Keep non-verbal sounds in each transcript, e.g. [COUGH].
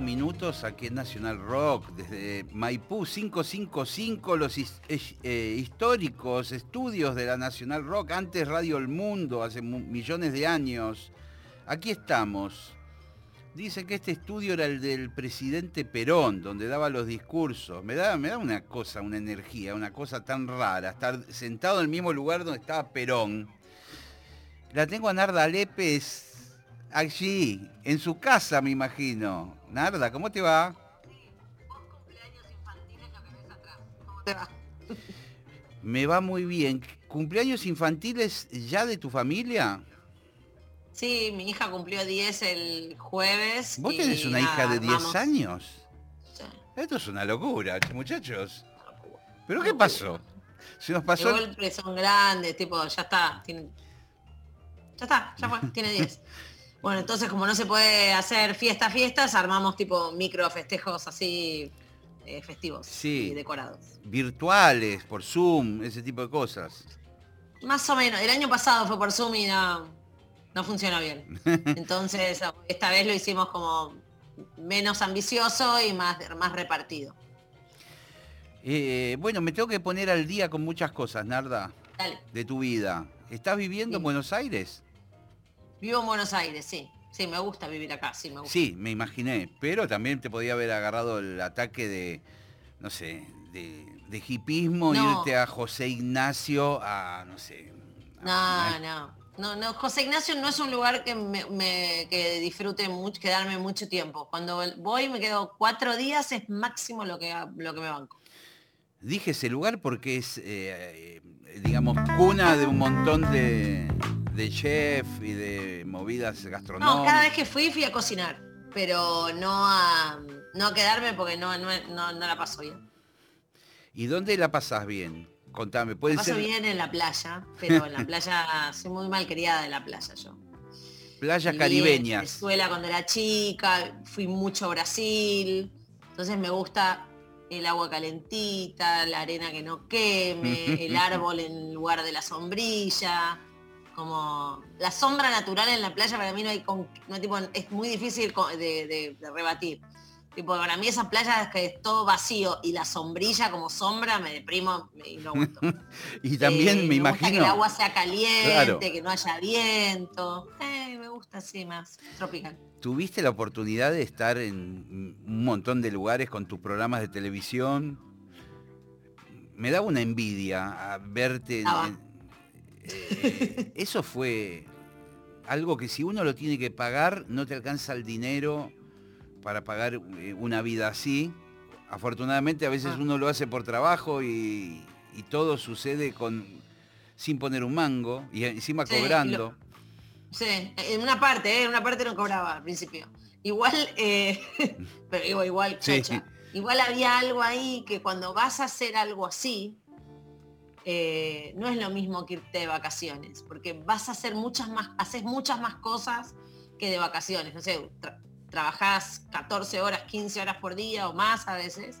25 minutos aquí en Nacional Rock, desde Maipú 555, los eh, históricos estudios de la Nacional Rock, antes Radio El Mundo, hace millones de años. Aquí estamos. Dice que este estudio era el del presidente Perón, donde daba los discursos. Me da, me da una cosa, una energía, una cosa tan rara, estar sentado en el mismo lugar donde estaba Perón. La tengo a Narda Lepes Allí, en su casa, me imagino. Narda, ¿cómo te va? Me va muy bien. ¿Cumpleaños infantiles ya de tu familia? Sí, mi hija cumplió 10 el jueves. ¿Vos tenés una hija de 10 años? Sí. Esto es una locura, muchachos. ¿Pero qué pasó? Se nos pasó... De golpe son grandes, tipo, ya está. Ya está, ya fue, tiene 10. [LAUGHS] Bueno, entonces como no se puede hacer fiesta, fiestas, armamos tipo micro festejos así eh, festivos y decorados. Virtuales, por Zoom, ese tipo de cosas. Más o menos. El año pasado fue por Zoom y no, no funciona bien. [LAUGHS] Entonces esta vez lo hicimos como menos ambicioso y más, más repartido. Eh, bueno, me tengo que poner al día con muchas cosas, Narda, de tu vida. ¿Estás viviendo en Buenos Aires? Vivo en Buenos Aires, sí. Sí, me gusta vivir acá, sí, me gusta. Sí, me imaginé, pero también te podía haber agarrado el ataque de, no sé, de, de hipismo, irte a José Ignacio, a, no sé. no, no, no, no, José Ignacio no es un lugar que me, que disfrute mucho, quedarme mucho tiempo. Cuando voy me quedo cuatro días, es máximo lo que, lo que me banco. Dije ese lugar porque es, eh, eh, digamos, cuna de un montón de, de chef y de movidas gastronómicas. No, cada vez que fui fui a cocinar, pero no a, no a quedarme porque no, no, la paso bien. ¿Y dónde la pasas bien? Contame, puede la paso bien en la playa, pero en la playa [LAUGHS] soy muy mal criada de la playa yo. Playas caribeñas. Venezuela cuando era chica, fui mucho a Brasil, entonces me gusta el agua calentita, la arena que no queme, el [LAUGHS] árbol en lugar de la sombrilla como la sombra natural en la playa para mí no hay no, tipo, es muy difícil de, rebatir. Tipo, para mí esas playas que es todo vacío y la sombrilla como sombra me deprimo y no gusto. [LAUGHS] y también eh, me, imagino. que el agua sea caliente, que no haya viento. Eh, me gusta así más, tropical. ¿Tuviste la oportunidad de estar en un montón de lugares con tus programas de televisión? Me da una envidia a verte en, eh, eso fue algo que si uno lo tiene que pagar, no te alcanza el dinero para pagar eh, una vida así. Afortunadamente a veces ah. uno lo hace por trabajo y, todo sucede con sin poner un mango y encima cobrando. sí, en una parte, ¿eh? en una parte no cobraba al principio. Igual, [LAUGHS] pero digo, igual, igual había algo ahí que cuando vas a hacer algo así, eh, no es lo mismo que irte de vacaciones, porque vas a hacer muchas más, haces muchas más cosas que de vacaciones. No sé, trabajás 14 horas, 15 horas por día o más a veces.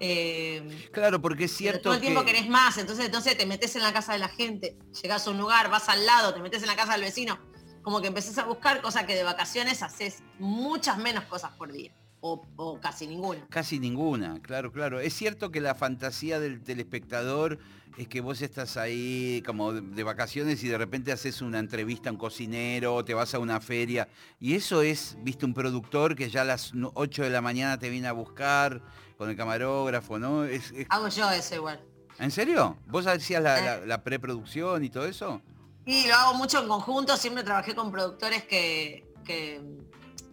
Eh, claro, porque es cierto. Todo el tiempo que... querés más, entonces, entonces te metes en la casa de la gente, llegás a un lugar, vas al lado, te metes en la casa del vecino, como que empezás a buscar cosas que de vacaciones haces muchas menos cosas por día. O, o, casi ninguna. Casi ninguna, claro, claro. Es cierto que la fantasía del telespectador es que vos estás ahí como de vacaciones y de repente haces una entrevista a un cocinero, te vas a una feria, y eso es, viste, un productor que ya a las 8 de la mañana te viene a buscar con el camarógrafo, ¿no? Hago yo eso igual. ¿En serio? ¿Vos hacías la, preproducción y todo eso? Sí, lo hago mucho en conjunto, siempre trabajé con productores que, que,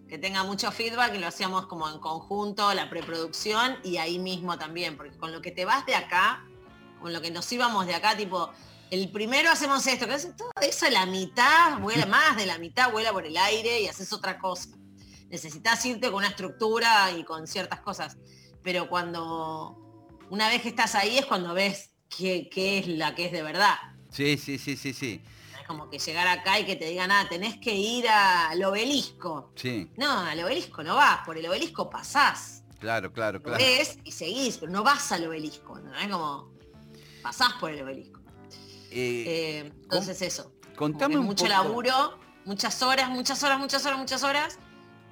que tengan mucho feedback y lo hacíamos como en conjunto, la preproducción y ahí mismo también, porque con lo que te vas de acá con lo que nos íbamos de acá, tipo, el primero hacemos esto, que es todo eso, la mitad, vuela [LAUGHS] más de la mitad, vuela por el aire y haces otra cosa. Necesitas irte con una estructura y con ciertas cosas. Pero cuando una vez que estás ahí es cuando ves qué, es la que es de verdad. Sí, sí, sí, sí, sí. Es como que llegar acá y que te digan, ah, tenés que ir al obelisco. Sí. No, al obelisco no vas, por el obelisco pasás. Claro, claro, claro. ves y seguís, pero no vas al obelisco, ¿no? Es como pasás por el obelisco. Eh, eh, entonces eso. Contame mucho laburo, muchas horas, muchas horas, muchas horas, muchas horas.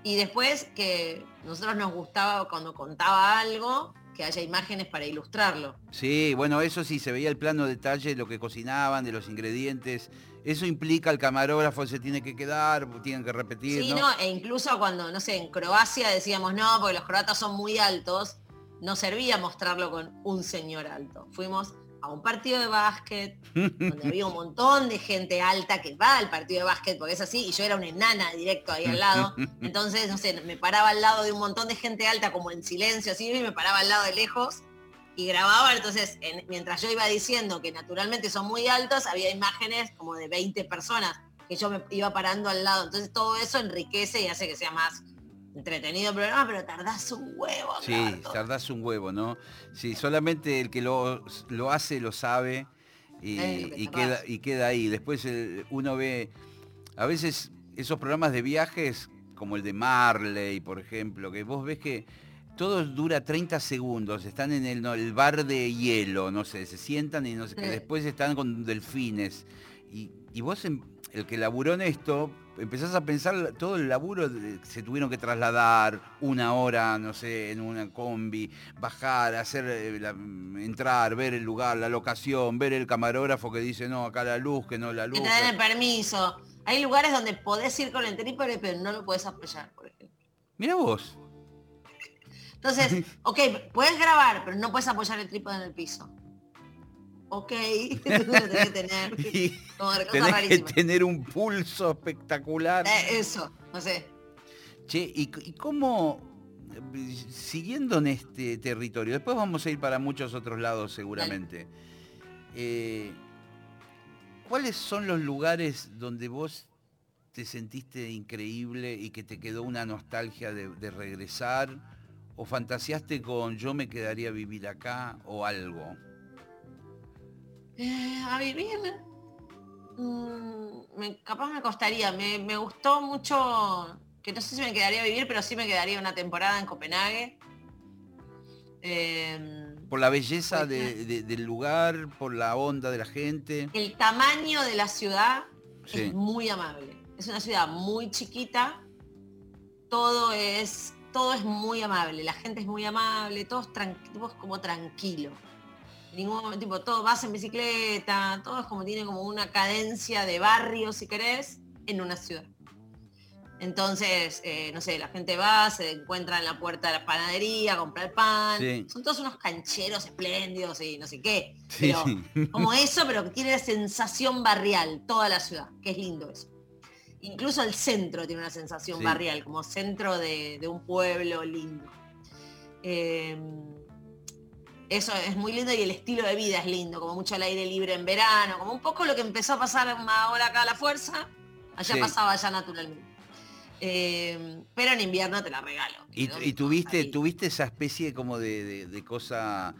Y después que nosotros nos gustaba cuando contaba algo, que haya imágenes para ilustrarlo. Sí, bueno, eso sí, se veía el plano detalle de lo que cocinaban, de los ingredientes. Eso implica el camarógrafo se tiene que quedar, tienen que repetir. Sí, ¿no? e incluso cuando, no sé, en Croacia decíamos no, porque los croatas son muy altos, no servía mostrarlo con un señor alto. Fuimos a un partido de básquet, donde había un montón de gente alta que va al partido de básquet, porque es así, y yo era una enana directo ahí al lado. Entonces, no sé, me paraba al lado de un montón de gente alta, como en silencio, así, y me paraba al lado de lejos y grababa. Entonces, mientras yo iba diciendo que naturalmente son muy altos, había imágenes como de 20 personas que yo me iba parando al lado. Entonces, todo eso enriquece y hace que sea más entretenido programa, pero tardás un huevo. Sí, tardás un huevo, ¿no? Sí, solamente el que lo, lo hace lo sabe y, queda, y queda ahí. Después eh, uno ve, a veces esos programas de viajes, como el de Marley, por ejemplo, que vos ves que todo dura 30 segundos, están en el, bar de hielo, no sé, se sientan y no sé, que después están con delfines. Y, y vos, el que laburó en esto, empezás a pensar todo el laburo, se tuvieron que trasladar una hora, no sé, en una combi, bajar, hacer, eh, entrar, ver el lugar, la locación, ver el camarógrafo que dice, no, acá la luz, que no la luz. Que te den el permiso. Hay lugares donde podés ir con el trípode, pero no lo podés apoyar, por ejemplo. Mira vos. Entonces, [LAUGHS] ok, puedes grabar, pero no puedes apoyar el trípode en el piso ok, [LAUGHS] [LAUGHS] tenés que tener. [LAUGHS] tenés que tener un pulso espectacular. Eh, eso, no sé. Che, ¿y, cómo, siguiendo en este territorio, después vamos a ir para muchos otros lados seguramente, eh, ¿cuáles son los lugares donde vos te sentiste increíble y que te quedó una nostalgia de, de regresar? ¿O fantaseaste con yo me quedaría a vivir acá o algo? Eh, a vivir, mm, me, capaz me costaría. Me, gustó mucho, que no sé si me quedaría a vivir, pero sí me quedaría una temporada en Copenhague. Em, por la belleza del lugar, por la onda de la gente. El tamaño de la ciudad es muy amable. Es una ciudad muy chiquita. Todo es, todo es muy amable. La gente es muy amable. Todos, todos como tranquilo ningún tipo, todo vas en bicicleta, todo es como tiene como una cadencia de barrio, si querés, en una ciudad. Entonces, eh, no sé, la gente va, se encuentra en la puerta de la panadería, compra el pan. Son todos unos cancheros espléndidos y no sé qué. [LAUGHS] como eso, pero que tiene la sensación barrial, toda la ciudad, que es lindo eso. Incluso el centro tiene una sensación barrial, como centro de, un pueblo lindo. Em, eso es muy lindo y el estilo de vida es lindo, como mucho al aire libre en verano, como un poco lo que empezó a pasar ahora acá a la fuerza, allá pasaba ya naturalmente. Eh, pero en invierno te la regalo. ¿Y, tuviste, tuviste esa especie como de, cosa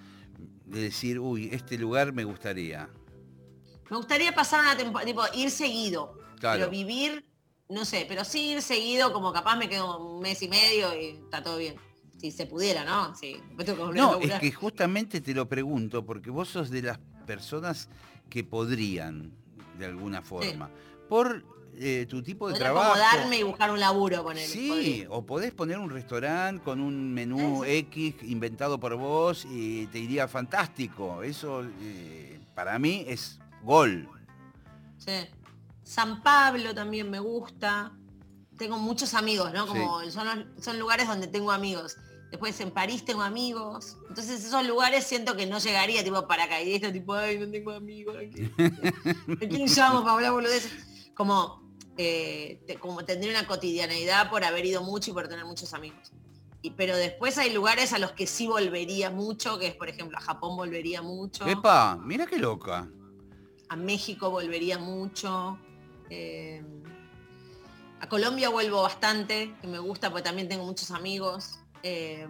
de decir, uy, este lugar me gustaría? Me gustaría pasar una temporada, tipo, ir seguido, pero vivir, no sé, pero sí ir seguido, como capaz me quedo un mes y medio y está todo bien si se pudiera, ¿no? no, es que justamente te lo pregunto, porque vos sos de las personas que podrían, de alguna forma, por eh, tu tipo de trabajo. darme y buscar un laburo con él. Sí, o podés poner un restaurante con un menú X inventado por vos y te iría fantástico. Eso eh, para mí es gol. Sí. San Pablo también me gusta. Tengo muchos amigos, ¿no? Como son, son lugares donde tengo amigos. Después en París tengo amigos. Entonces esos lugares siento que no llegaría tipo paracaidista, tipo, ay, no tengo amigos. [LAUGHS] ¿A quién llamo para hablar boludeces? Como, eh, como tendría una cotidianeidad por haber ido mucho y por tener muchos amigos. pero después hay lugares a los que sí volvería mucho, que es por ejemplo a Japón volvería mucho. Epa, mira qué loca. A México volvería mucho. Eh, a Colombia vuelvo bastante, que me gusta porque también tengo muchos amigos. Eh,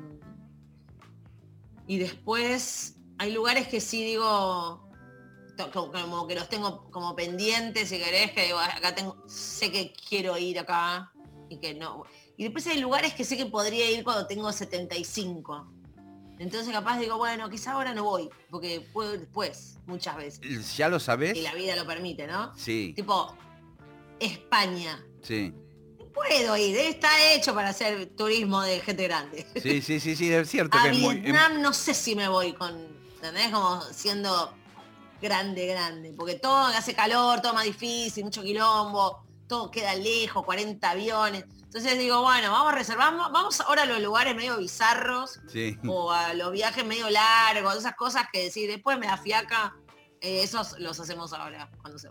y después hay lugares que sí digo, como que los tengo como pendientes, si querés, que digo, acá tengo, sé que quiero ir acá y que no. Y después hay lugares que sé que podría ir cuando tengo 75. Entonces capaz digo, bueno, quizá ahora no voy, porque puedo ir después, muchas veces. ¿Ya lo sabes? Y la vida lo permite, ¿no? Sí. Tipo, España. Sí. Puedo ir, está hecho para hacer turismo de gente grande. Sí, sí, sí, sí, es cierto A que es muy... Vietnam no sé si me voy con, ¿entendés? Como siendo grande, grande, porque todo hace calor, todo más difícil, mucho quilombo, todo queda lejos, 40 aviones. Entonces digo, bueno, vamos a reservar, vamos ahora a los lugares medio bizarros o a los viajes medio largos, esas cosas que decir, después me da fiaca, eh, esos los hacemos ahora, cuando se,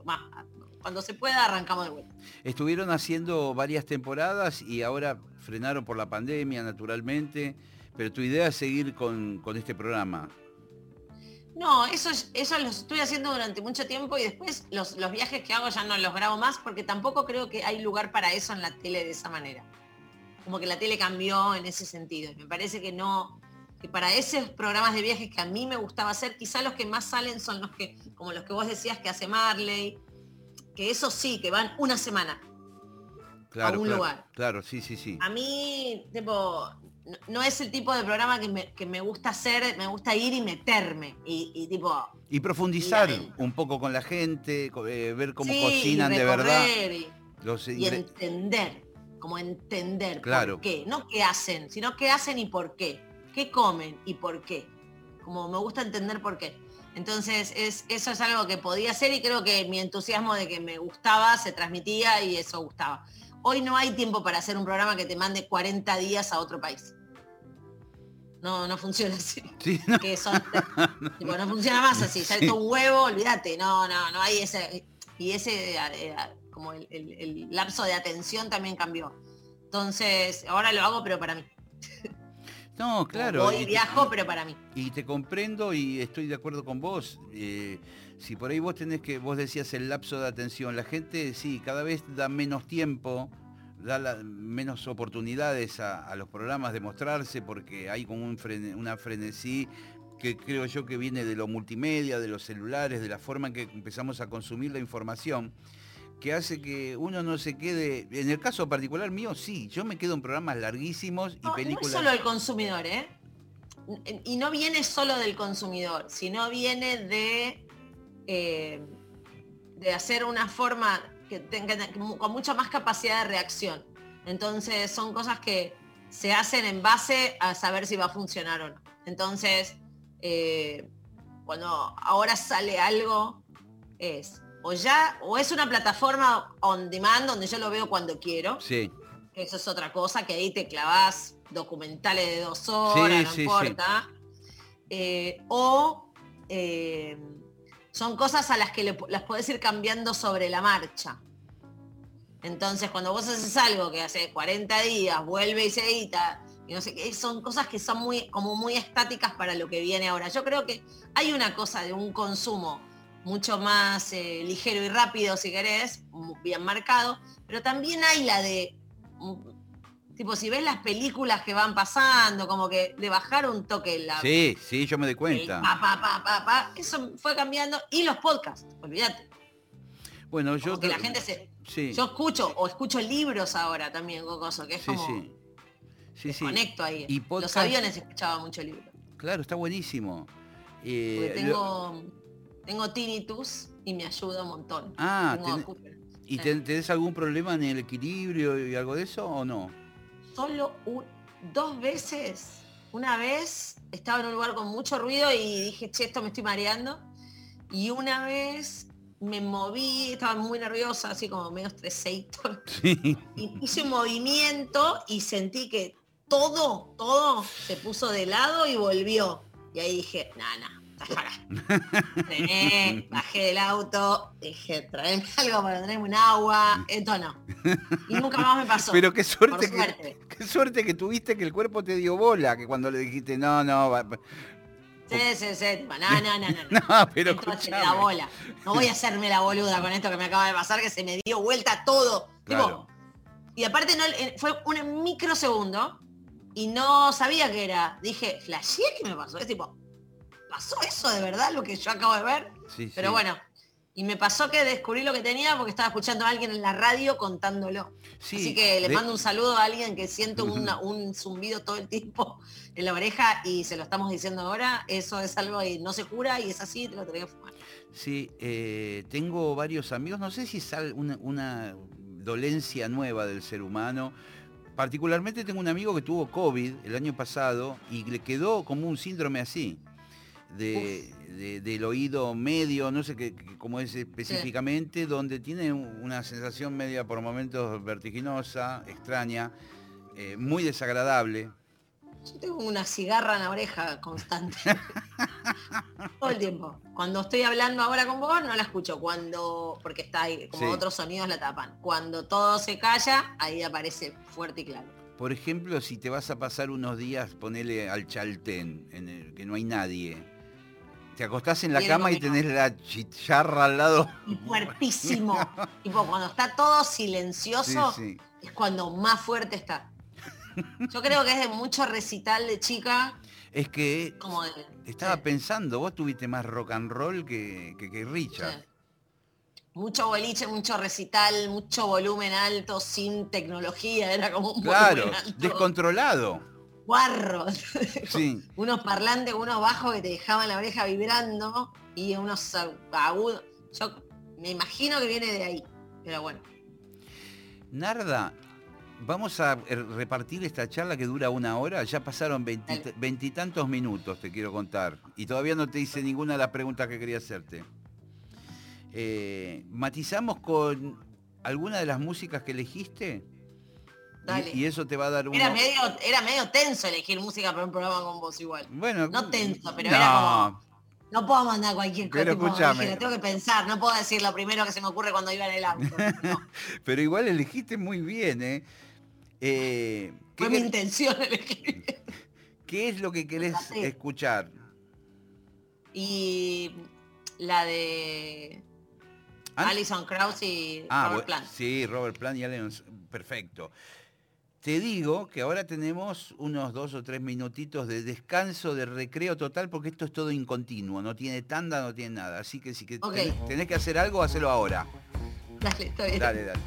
cuando se pueda arrancamos de vuelta. Estuvieron haciendo varias temporadas y ahora frenaron por la pandemia, naturalmente, pero tu idea es seguir con, con este programa. No, eso, eso lo estoy haciendo durante mucho tiempo y después los, viajes que hago ya no los grabo más porque tampoco creo que hay lugar para eso en la tele de esa manera. Como que la tele cambió en ese sentido. Me parece que no, que para esos programas de viajes que a mí me gustaba hacer, quizá los que más salen son los que, como los que vos decías que hace Marley, que eso sí, que van una semana claro, a un lugar. Claro, sí, sí, sí. A mí, tipo, no es el tipo de programa que me, gusta hacer, me gusta ir y meterme y, tipo... Y profundizar un poco con la gente, eh, ver cómo cocinan de verdad. Y, entender, como entender claro. por qué. No qué hacen, sino qué hacen y por qué. Qué comen y por qué. Como me gusta entender por qué. Entonces es, eso es algo que podía hacer y creo que mi entusiasmo de que me gustaba se transmitía y eso gustaba. Hoy no hay tiempo para hacer un programa que te mande 40 días a otro país. No, no funciona así. [LAUGHS] no. [LAUGHS] no funciona más así. Sale todo un huevo, olvídate. No, no, no hay ese. Y ese, eh, como el, lapso de atención también cambió. Entonces, ahora lo hago, pero para mí. No, claro. Hoy viajo, pero para mí. Y te comprendo y estoy de acuerdo con vos. Eh, si por ahí vos tenés que, vos decías el lapso de atención, la gente sí, cada vez da menos tiempo, da menos oportunidades a, los programas de mostrarse porque hay como un una frenesí que creo yo que viene de lo multimedia, de los celulares, de la forma en que empezamos a consumir la información, que hace que uno no se quede, en el caso particular mío, sí, yo me quedo en programas larguísimos y películas... No es solo el consumidor, ¿eh? Y no viene solo del consumidor, sino viene de eh, de hacer una forma que tenga con mucha más capacidad de reacción. Entonces son cosas que se hacen en base a saber si va a funcionar o no. Entonces, eh, cuando ahora sale algo, es o ya, o es una plataforma on demand donde yo lo veo cuando quiero. Sí. Eso es otra cosa, que ahí te clavas documentales de dos horas, no importa. Eh, o son cosas a las que las podés ir cambiando sobre la marcha. Entonces, cuando vos haces algo que hace 40 días, vuelve y se edita, y no sé qué, son cosas que son muy, como muy estáticas para lo que viene ahora. Yo creo que hay una cosa de un consumo mucho más eh, ligero y rápido, si querés, bien marcado, pero también hay la de Tipo, si ves las películas que van pasando, como que de bajar un toque la. Sí, sí, yo me doy cuenta. eso fue cambiando. Y los podcasts, olvídate. Bueno, yo. que la gente se. Yo escucho, o escucho libros ahora también, Gocoso, que es como. Sí, sí. sí, Conecto ahí. Y Los aviones escuchaba mucho libro. Claro, está buenísimo. Eh, tengo, tengo tinnitus y me ayuda un montón. Ah, ¿y tenés algún problema en el equilibrio y algo de eso o no? solo dos veces. Una vez estaba en un lugar con mucho ruido y dije, che, esto me estoy mareando. Y una vez me moví, estaba muy nerviosa, así como medio estresadito. [LAUGHS] Y hice un movimiento y sentí que todo, todo se puso de lado y volvió. Y ahí dije, nada, Frené, bajé del auto, dije, traeme algo para traerme un agua, esto no. Y nunca más me pasó. Pero qué suerte, que, qué suerte que tuviste que el cuerpo te dio bola, que cuando le dijiste, no, no, va, Sí, sí, sí. No, no, no, no. No, [LAUGHS] pero la bola. No voy a hacerme la boluda con esto que me acaba de pasar, que se me dio vuelta todo. y aparte no, fue un microsegundo y no sabía qué era. Dije, flasheé que me pasó. Es tipo, ¿pasó eso de verdad lo que yo acabo de ver? Sí, pero bueno, y me pasó que descubrí lo que tenía porque estaba escuchando a alguien en la radio contándolo. Así que le mando un saludo a alguien que siento [LAUGHS] un zumbido todo el tiempo [LAUGHS] en la oreja y se lo estamos diciendo ahora. Eso es algo que no se cura y es así, te lo tenés que fumar. Sí, eh, tengo varios amigos, no sé si es una, una dolencia nueva del ser humano. Particularmente tengo un amigo que tuvo COVID el año pasado y le quedó como un síndrome así del oído medio, no sé qué, cómo es específicamente, donde tiene una sensación media por momentos vertiginosa, extraña, eh, muy desagradable. Yo tengo una cigarra en la oreja constante. [LAUGHS] Todo el tiempo. Cuando estoy hablando ahora con vos, no la escucho. Cuando, porque está ahí, como otros sonidos la tapan. Cuando todo se calla, ahí aparece fuerte y claro. Por ejemplo, si te vas a pasar unos días, ponele al chaltén, en el que no hay nadie te acostás en la cama y tenés la chicharra al lado. Y fuertísimo. [LAUGHS] tipo, cuando está todo silencioso, es cuando más fuerte está. Yo creo que es de mucho recital de chica. Es que como estaba pensando, vos tuviste más rock and roll que, que, Richard. Mucho boliche, mucho recital, mucho volumen alto, sin tecnología, era como un Claro, descontrolado guarros. [LAUGHS] unos parlantes, unos bajos que te dejaban la oreja vibrando y unos agudos. Yo me imagino que viene de ahí, pero bueno. Narda, vamos a repartir esta charla que dura una hora. Ya pasaron veintitantos minutos, te quiero contar. Y todavía no te hice ninguna de las preguntas que quería hacerte. Eh, matizamos con alguna de las músicas que elegiste. Y, eso te va a dar un... Era medio, era medio tenso elegir música para un programa con vos igual. Bueno, no tenso, pero era como... No puedo mandar cualquier cosa. Pero escúchame. tengo que pensar, no puedo decir lo primero que se me ocurre cuando iba en el auto. [LAUGHS] pero igual elegiste muy bien, ¿eh? eh Fue mi intención elegir. ¿Qué es lo que querés escuchar? Y la de Alison Krauss y ah, Robert Plant. Sí, Robert Plant y Alison. Perfecto. Te digo que ahora tenemos unos dos o tres minutitos de descanso, de recreo total, porque esto es todo incontinuo, no tiene tanda, no tiene nada. Así que si que tenés, que hacer algo, hacelo ahora. Dale, está bien. Dale, dale.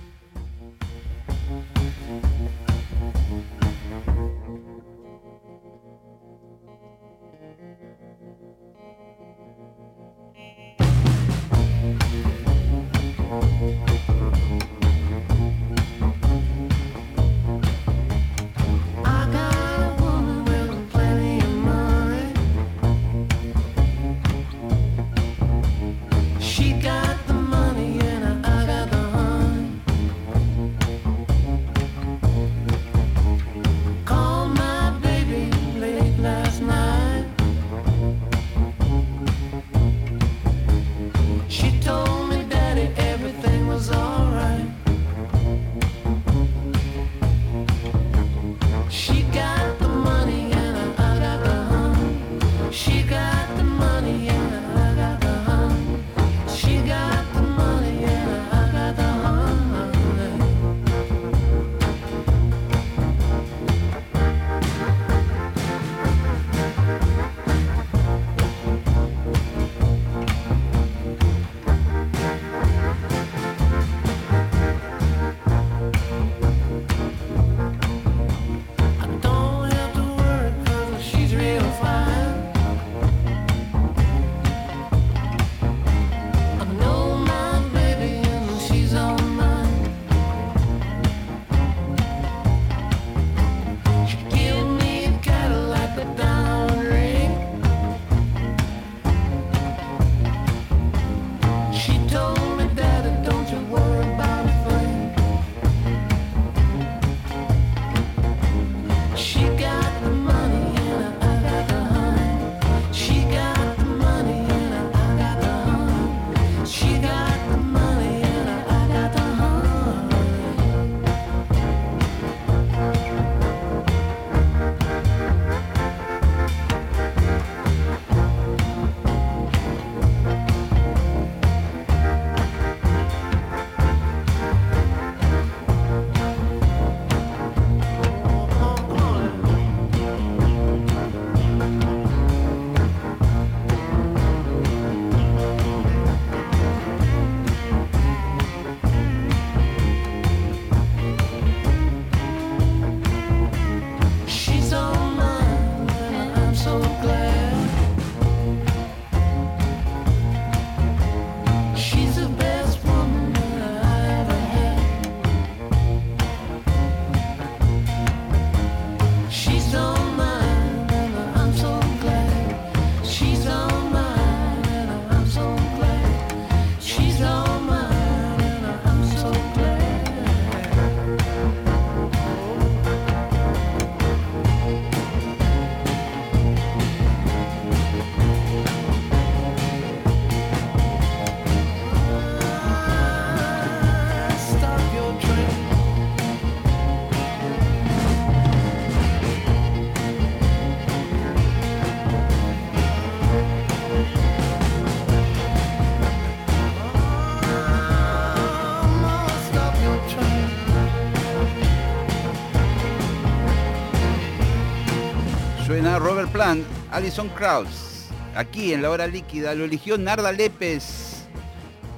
Robert Plant, Alison Krauss. Aquí en la hora líquida lo eligió Narda Lépez.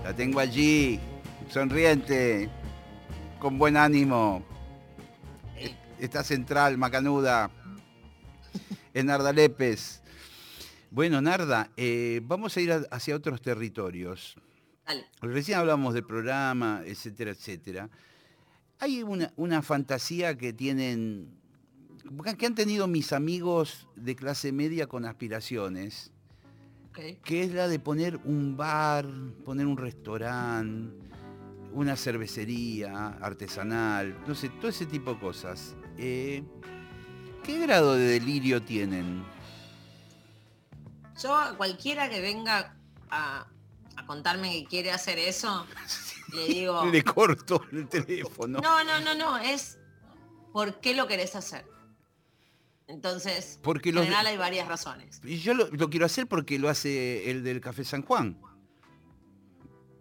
La tengo allí, sonriente, con buen ánimo. Está central, macanuda. Es Narda Lépez. Bueno, Narda, eh, vamos a ir hacia otros territorios. Recién hablamos del programa, etcétera, etcétera. Hay una, una fantasía que tienen que han tenido mis amigos de clase media con aspiraciones, que es la de poner un bar, poner un restaurante, una cervecería artesanal, no sé, todo ese tipo de cosas. Eh, ¿Qué grado de delirio tienen? Yo a cualquiera que venga a, a contarme que quiere hacer eso, [LAUGHS] le digo... Le corto el teléfono. No, no, no, no, es ¿por qué lo querés hacer? Entonces, porque en general hay varias razones. Y yo lo, quiero hacer porque lo hace el del Café San Juan.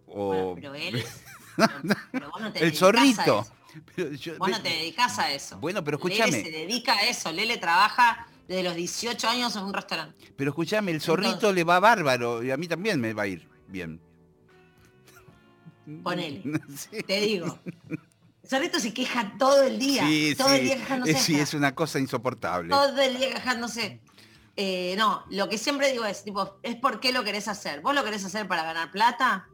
O... pero él... el [LAUGHS] zorrito. vos no te dedicas a eso. Bueno, pero escúchame. Lele se dedica a eso. Lele trabaja desde los 18 años en un restaurante. Pero escúchame, el zorrito le va bárbaro y a mí también me va a ir bien. Ponele. [LAUGHS] Te digo. [LAUGHS] Zorrito se queja todo el día. todo el día quejándose. Sí, es una cosa insoportable. Todo el día quejándose. Eh, no, lo que siempre digo es, tipo, es por qué lo querés hacer. ¿Vos lo querés hacer para ganar plata?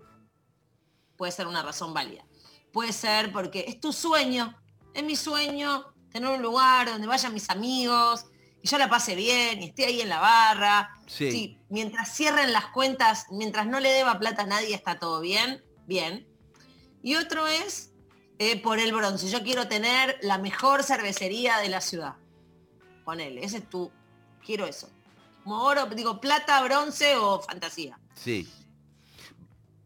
Puede ser una razón válida. Puede ser porque es tu sueño. Es mi sueño tener un lugar donde vayan mis amigos, y yo la pase bien, y esté ahí en la barra. Sí. Mientras cierren las cuentas, mientras no le deba plata a nadie, está todo bien. Bien. Y otro es eh, por el bronce. Yo quiero tener la mejor cervecería de la ciudad. Ponele, ese es tu, quiero eso. Como oro, digo, plata, bronce o fantasía. Sí.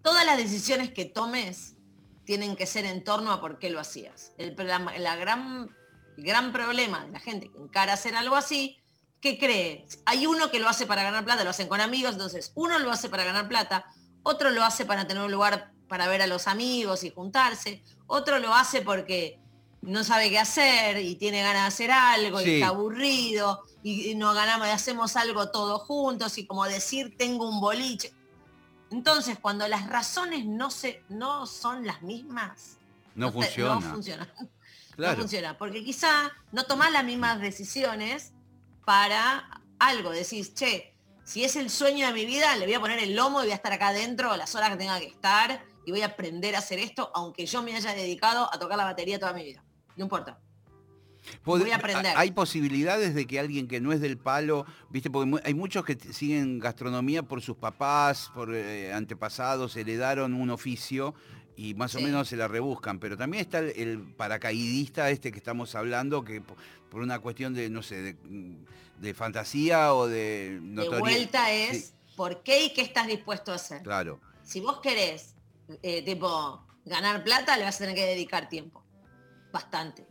Todas las decisiones que tomes tienen que ser en torno a por qué lo hacías. El, la, gran, gran problema de la gente que encara hacer algo así, que cree, hay uno que lo hace para ganar plata, lo hacen con amigos, entonces uno lo hace para ganar plata, otro lo hace para tener un lugar para ver a los amigos y juntarse, otro lo hace porque no sabe qué hacer y tiene ganas de hacer algo y está aburrido y, no ganamos y hacemos algo todos juntos y como decir tengo un boliche. Entonces, cuando las razones no, se, no son las mismas, no, funciona. no funciona. [LAUGHS] No funciona, porque quizá no tomás las mismas decisiones para algo. Decís, che, si es el sueño de mi vida, le voy a poner el lomo y voy a estar acá adentro las horas que tenga que estar y voy a aprender a hacer esto, aunque yo me haya dedicado a tocar la batería toda mi vida. No importa. Voy a aprender. Hay posibilidades de que alguien que no es del palo, viste, porque hay muchos que siguen gastronomía por sus papás, por eh, antepasados, heredaron un oficio y más o menos se la rebuscan. Pero también está el, paracaidista este que estamos hablando, que por una cuestión de, no sé, de, fantasía o de notoriedad. De vuelta es, ¿por qué y qué estás dispuesto a hacer? Claro. Si vos querés eh, tipo, ganar plata, le vas a tener que dedicar tiempo. Bastante.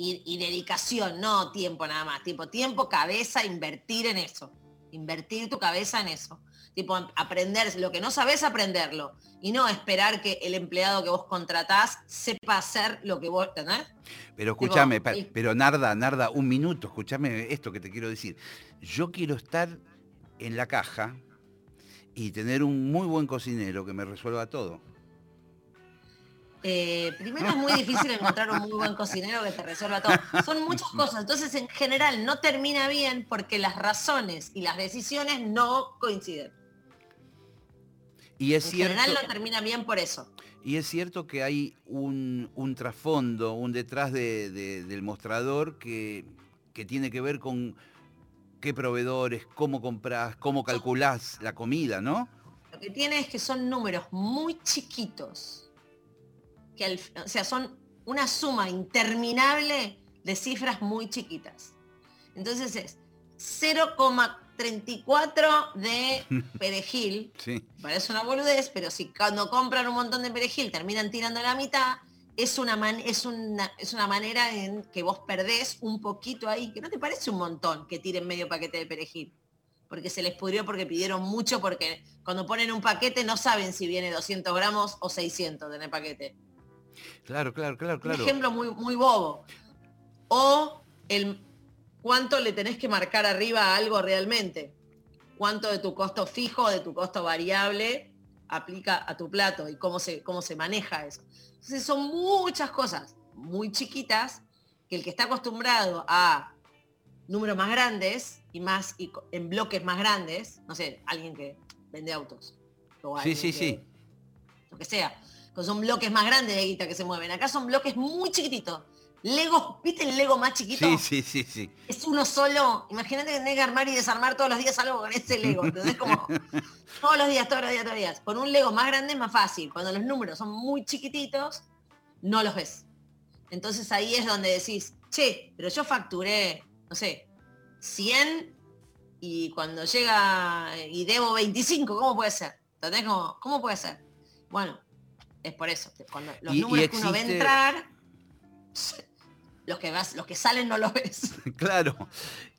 Y, dedicación, no tiempo nada más. Tipo, tiempo, cabeza, invertir en eso. Invertir tu cabeza en eso. Tipo, aprender, lo que no sabes, aprenderlo. Y no esperar que el empleado que vos contratás sepa hacer lo que vos tenés. Pero escúchame, pero Narda, Narda, un minuto, escúchame esto que te quiero decir. Yo quiero estar en la caja y tener un muy buen cocinero que me resuelva todo. Eh, primero es muy difícil encontrar un muy buen cocinero que te resuelva todo. Son muchas [LAUGHS] cosas. Entonces, en general, no termina bien porque las razones y las decisiones no coinciden. Y es en cierto, general no termina bien por eso. Y es cierto que hay un, trasfondo, un detrás del mostrador que, que tiene que ver con qué proveedores, cómo compras, cómo calculás la comida, ¿no? Lo que tiene es que son números muy chiquitos, que o sea, son una suma interminable de cifras muy chiquitas. Entonces es 0,34 de [LAUGHS] perejil. Sí. Parece una boludez, pero si cuando compran un montón de perejil terminan tirando la mitad, es una, es, una, es una manera en que vos perdés un poquito ahí, que no te parece un montón que tiren medio paquete de perejil. Porque se les pudrió porque pidieron mucho, porque cuando ponen un paquete no saben si viene 200 gramos o 600 en el paquete. Claro, claro, claro, claro. Un ejemplo muy, muy bobo. O el cuánto le tenés que marcar arriba a algo realmente. Cuánto de tu costo fijo de tu costo variable aplica a tu plato y cómo se, cómo se maneja eso. Entonces son muchas cosas muy chiquitas que el que está acostumbrado a números más grandes y más y en bloques más grandes, no sé, alguien que vende autos. sí, sí, sí. Lo que sea. son bloques más grandes de guita que se mueven. Acá son bloques muy chiquititos. Lego, ¿viste el Lego más chiquito? Sí, sí, sí, sí. Es uno solo. Imagínate que tenés que armar y desarmar todos los días algo con ese Lego. Entonces como [LAUGHS] todos los días, todos los días, todos los días. Con un Lego más grande es más fácil. Cuando los números son muy chiquititos, no los ves. Entonces ahí es donde decís, che, pero yo facturé, no sé, 100 y cuando llega y debo 25, ¿cómo puede ser? ¿Entendés? ¿Cómo puede ser? Bueno, es por eso. Cuando los números que uno ve entrar, [LAUGHS] los que, vas, los que salen no los ves. [LAUGHS] claro.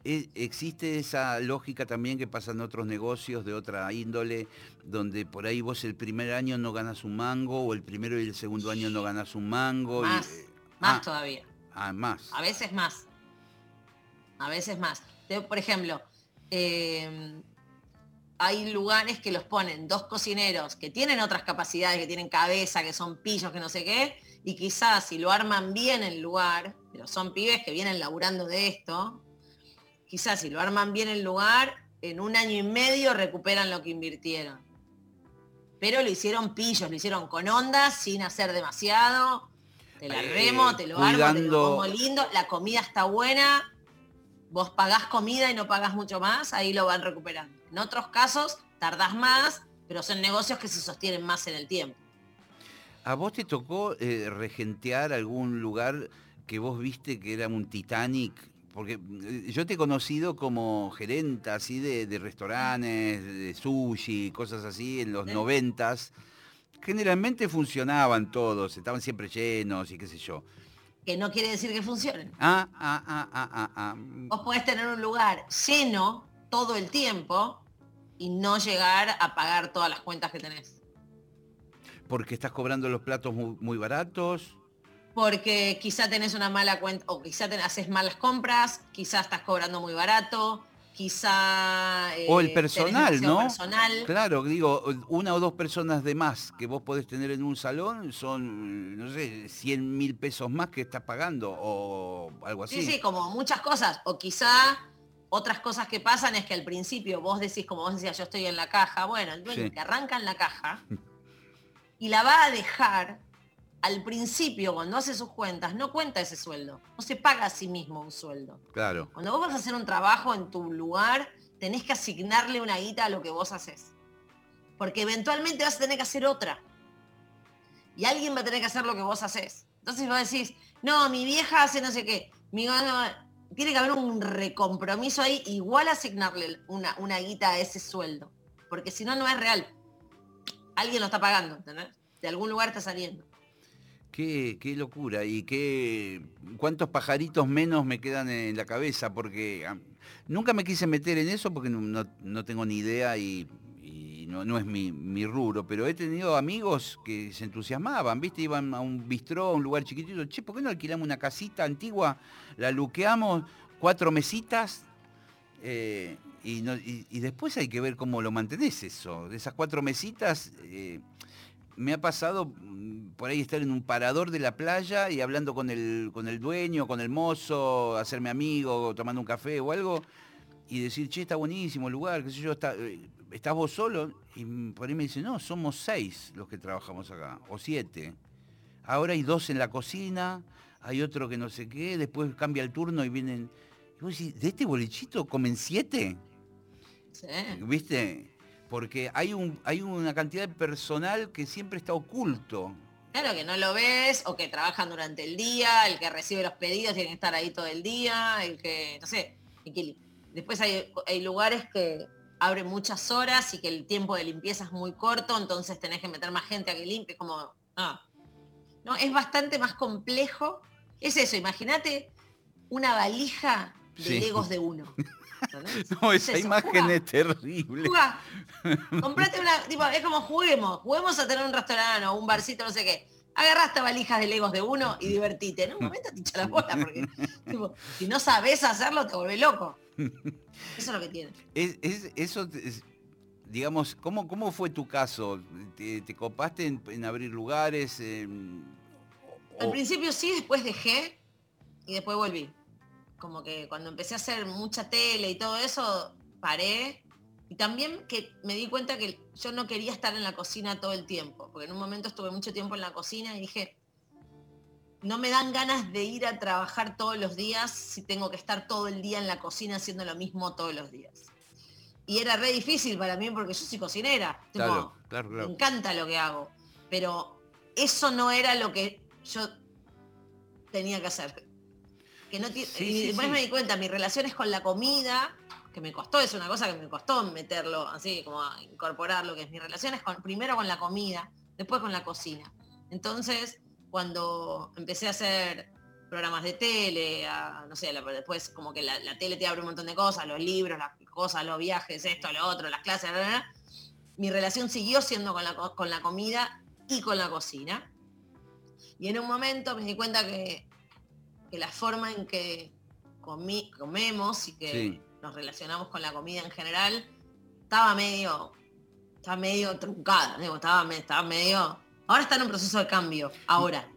E, existe esa lógica también que pasa en otros negocios de otra índole, donde por ahí vos el primer año no ganas un mango o el primero y el segundo año no ganas un mango. Más, eh, más ah, todavía. Ah, más. A veces más. A veces más. Por ejemplo, em, hay lugares que los ponen dos cocineros que tienen otras capacidades, que tienen cabeza, que son pillos, que no sé qué, y quizás si lo arman bien el lugar, pero son pibes que vienen laburando de esto, quizás si lo arman bien el lugar, en un año y medio recuperan lo que invirtieron. Pero lo hicieron pillos, lo hicieron con ondas, sin hacer demasiado. Te la eh, remo, te lo armo, te lo pongo lindo, la comida está buena, vos pagás comida y no pagás mucho más, ahí lo van recuperando. En otros casos tardás más, pero son negocios que se sostienen más en el tiempo. ¿A vos te tocó eh, regentear algún lugar que vos viste que era un Titanic? Porque eh, yo te he conocido como gerenta así de, restaurantes, de sushi, cosas así en los noventas. Generalmente funcionaban todos, estaban siempre llenos y qué sé yo. Que no quiere decir que funcionen. Ah, ah, ah, ah, ah. ah. Vos podés tener un lugar lleno todo el tiempo y no llegar a pagar todas las cuentas que tenés porque estás cobrando los platos muy, baratos. Porque quizá tenés una mala cuenta, o quizá haces malas compras, quizá estás cobrando muy barato, quizá... o el eh, personal, ¿no? Personal. Claro, digo, una o dos personas de más que vos podés tener en un salón son, no sé, 100 mil pesos más que estás pagando o algo así. Sí, sí, como muchas cosas. O quizá otras cosas que pasan es que al principio vos decís, como vos decías, yo estoy en la caja, bueno, el dueño que arranca en la caja [LAUGHS] y la va a dejar al principio, cuando hace sus cuentas, no cuenta ese sueldo. No se paga a sí mismo un sueldo. Claro. Cuando vos vas a hacer un trabajo en tu lugar, tenés que asignarle una guita a lo que vos haces. Porque eventualmente vas a tener que hacer otra. Y alguien va a tener que hacer lo que vos haces. Entonces vos decís, no, mi vieja hace no sé qué. tiene que haber un recompromiso ahí, igual asignarle una, una guita a ese sueldo. Porque si no, no es real alguien lo está pagando, ¿entendés? De algún lugar está saliendo. Qué, locura y qué cuántos pajaritos menos me quedan en la cabeza porque ah, nunca me quise meter en eso porque no, tengo ni idea y, no, es mi, mi, rubro, pero he tenido amigos que se entusiasmaban, ¿viste? Iban a un bistró, a un lugar chiquitito, che, ¿por qué no alquilamos una casita antigua? La luqueamos, cuatro mesitas, eh, y, después hay que ver cómo lo mantenés eso. De esas cuatro mesitas, eh, me ha pasado mm, por ahí estar en un parador de la playa y hablando con el, con el dueño, con el mozo, hacerme amigo, tomando un café o algo, y decir, che, está buenísimo el lugar, qué sé yo, está, eh, ¿estás vos solo? Y por ahí me dice, no, somos seis los que trabajamos acá, o siete. Ahora hay dos en la cocina, hay otro que no sé qué, después cambia el turno y vienen... Y vos decís, ¿de este bolichito comen siete? ¿Viste? Porque hay, un, hay una cantidad de personal que siempre está oculto. Claro, que no lo ves, o que trabajan durante el día, el que recibe los pedidos tiene que estar ahí todo el día, el que, no sé, después hay, hay lugares que abren muchas horas y que el tiempo de limpieza es muy corto, entonces tenés que meter más gente a que limpie, como, ah. no, es bastante más complejo. Es eso, imagínate una valija de legos de uno. [LAUGHS] [LAUGHS] No, esa imagen es terrible. [LAUGHS] Comprate una, tipo, es como juguemos, juguemos a tener un restaurante o un barcito, no sé qué. agarraste valijas de legos de uno y divertite. En un momento te echa la bola porque [LAUGHS] si no sabes hacerlo te vuelve loco. Eso es lo que tiene. eso, digamos, ¿cómo, ¿cómo fue tu caso? ¿Te, copaste en, abrir lugares? Al principio sí, después dejé y después volví. Como que cuando empecé a hacer mucha tele y todo eso, paré. Y también que me di cuenta que yo no quería estar en la cocina todo el tiempo, porque en un momento estuve mucho tiempo en la cocina y dije, no me dan ganas de ir a trabajar todos los días si tengo que estar todo el día en la cocina haciendo lo mismo todos los días. Y era re difícil para mí porque yo soy cocinera. Me encanta lo que hago. Pero eso no era lo que yo tenía que hacer. Que no y después me di cuenta, mis relaciones con la comida, que me costó, es una cosa que me costó meterlo, así como incorporar lo que es mis relaciones con, primero con la comida, después con la cocina. Entonces, cuando empecé a hacer programas de tele, no sé, después como que la, tele te abre un montón de cosas, los libros, las cosas, los viajes, esto, lo otro, las clases, mi relación siguió siendo con la, con la comida y con la cocina. Y en un momento me di cuenta que, la forma en que comemos y que nos relacionamos con la comida en general estaba medio, estaba medio truncada, estaba, estaba medio Ahora está en un proceso de cambio, ahora.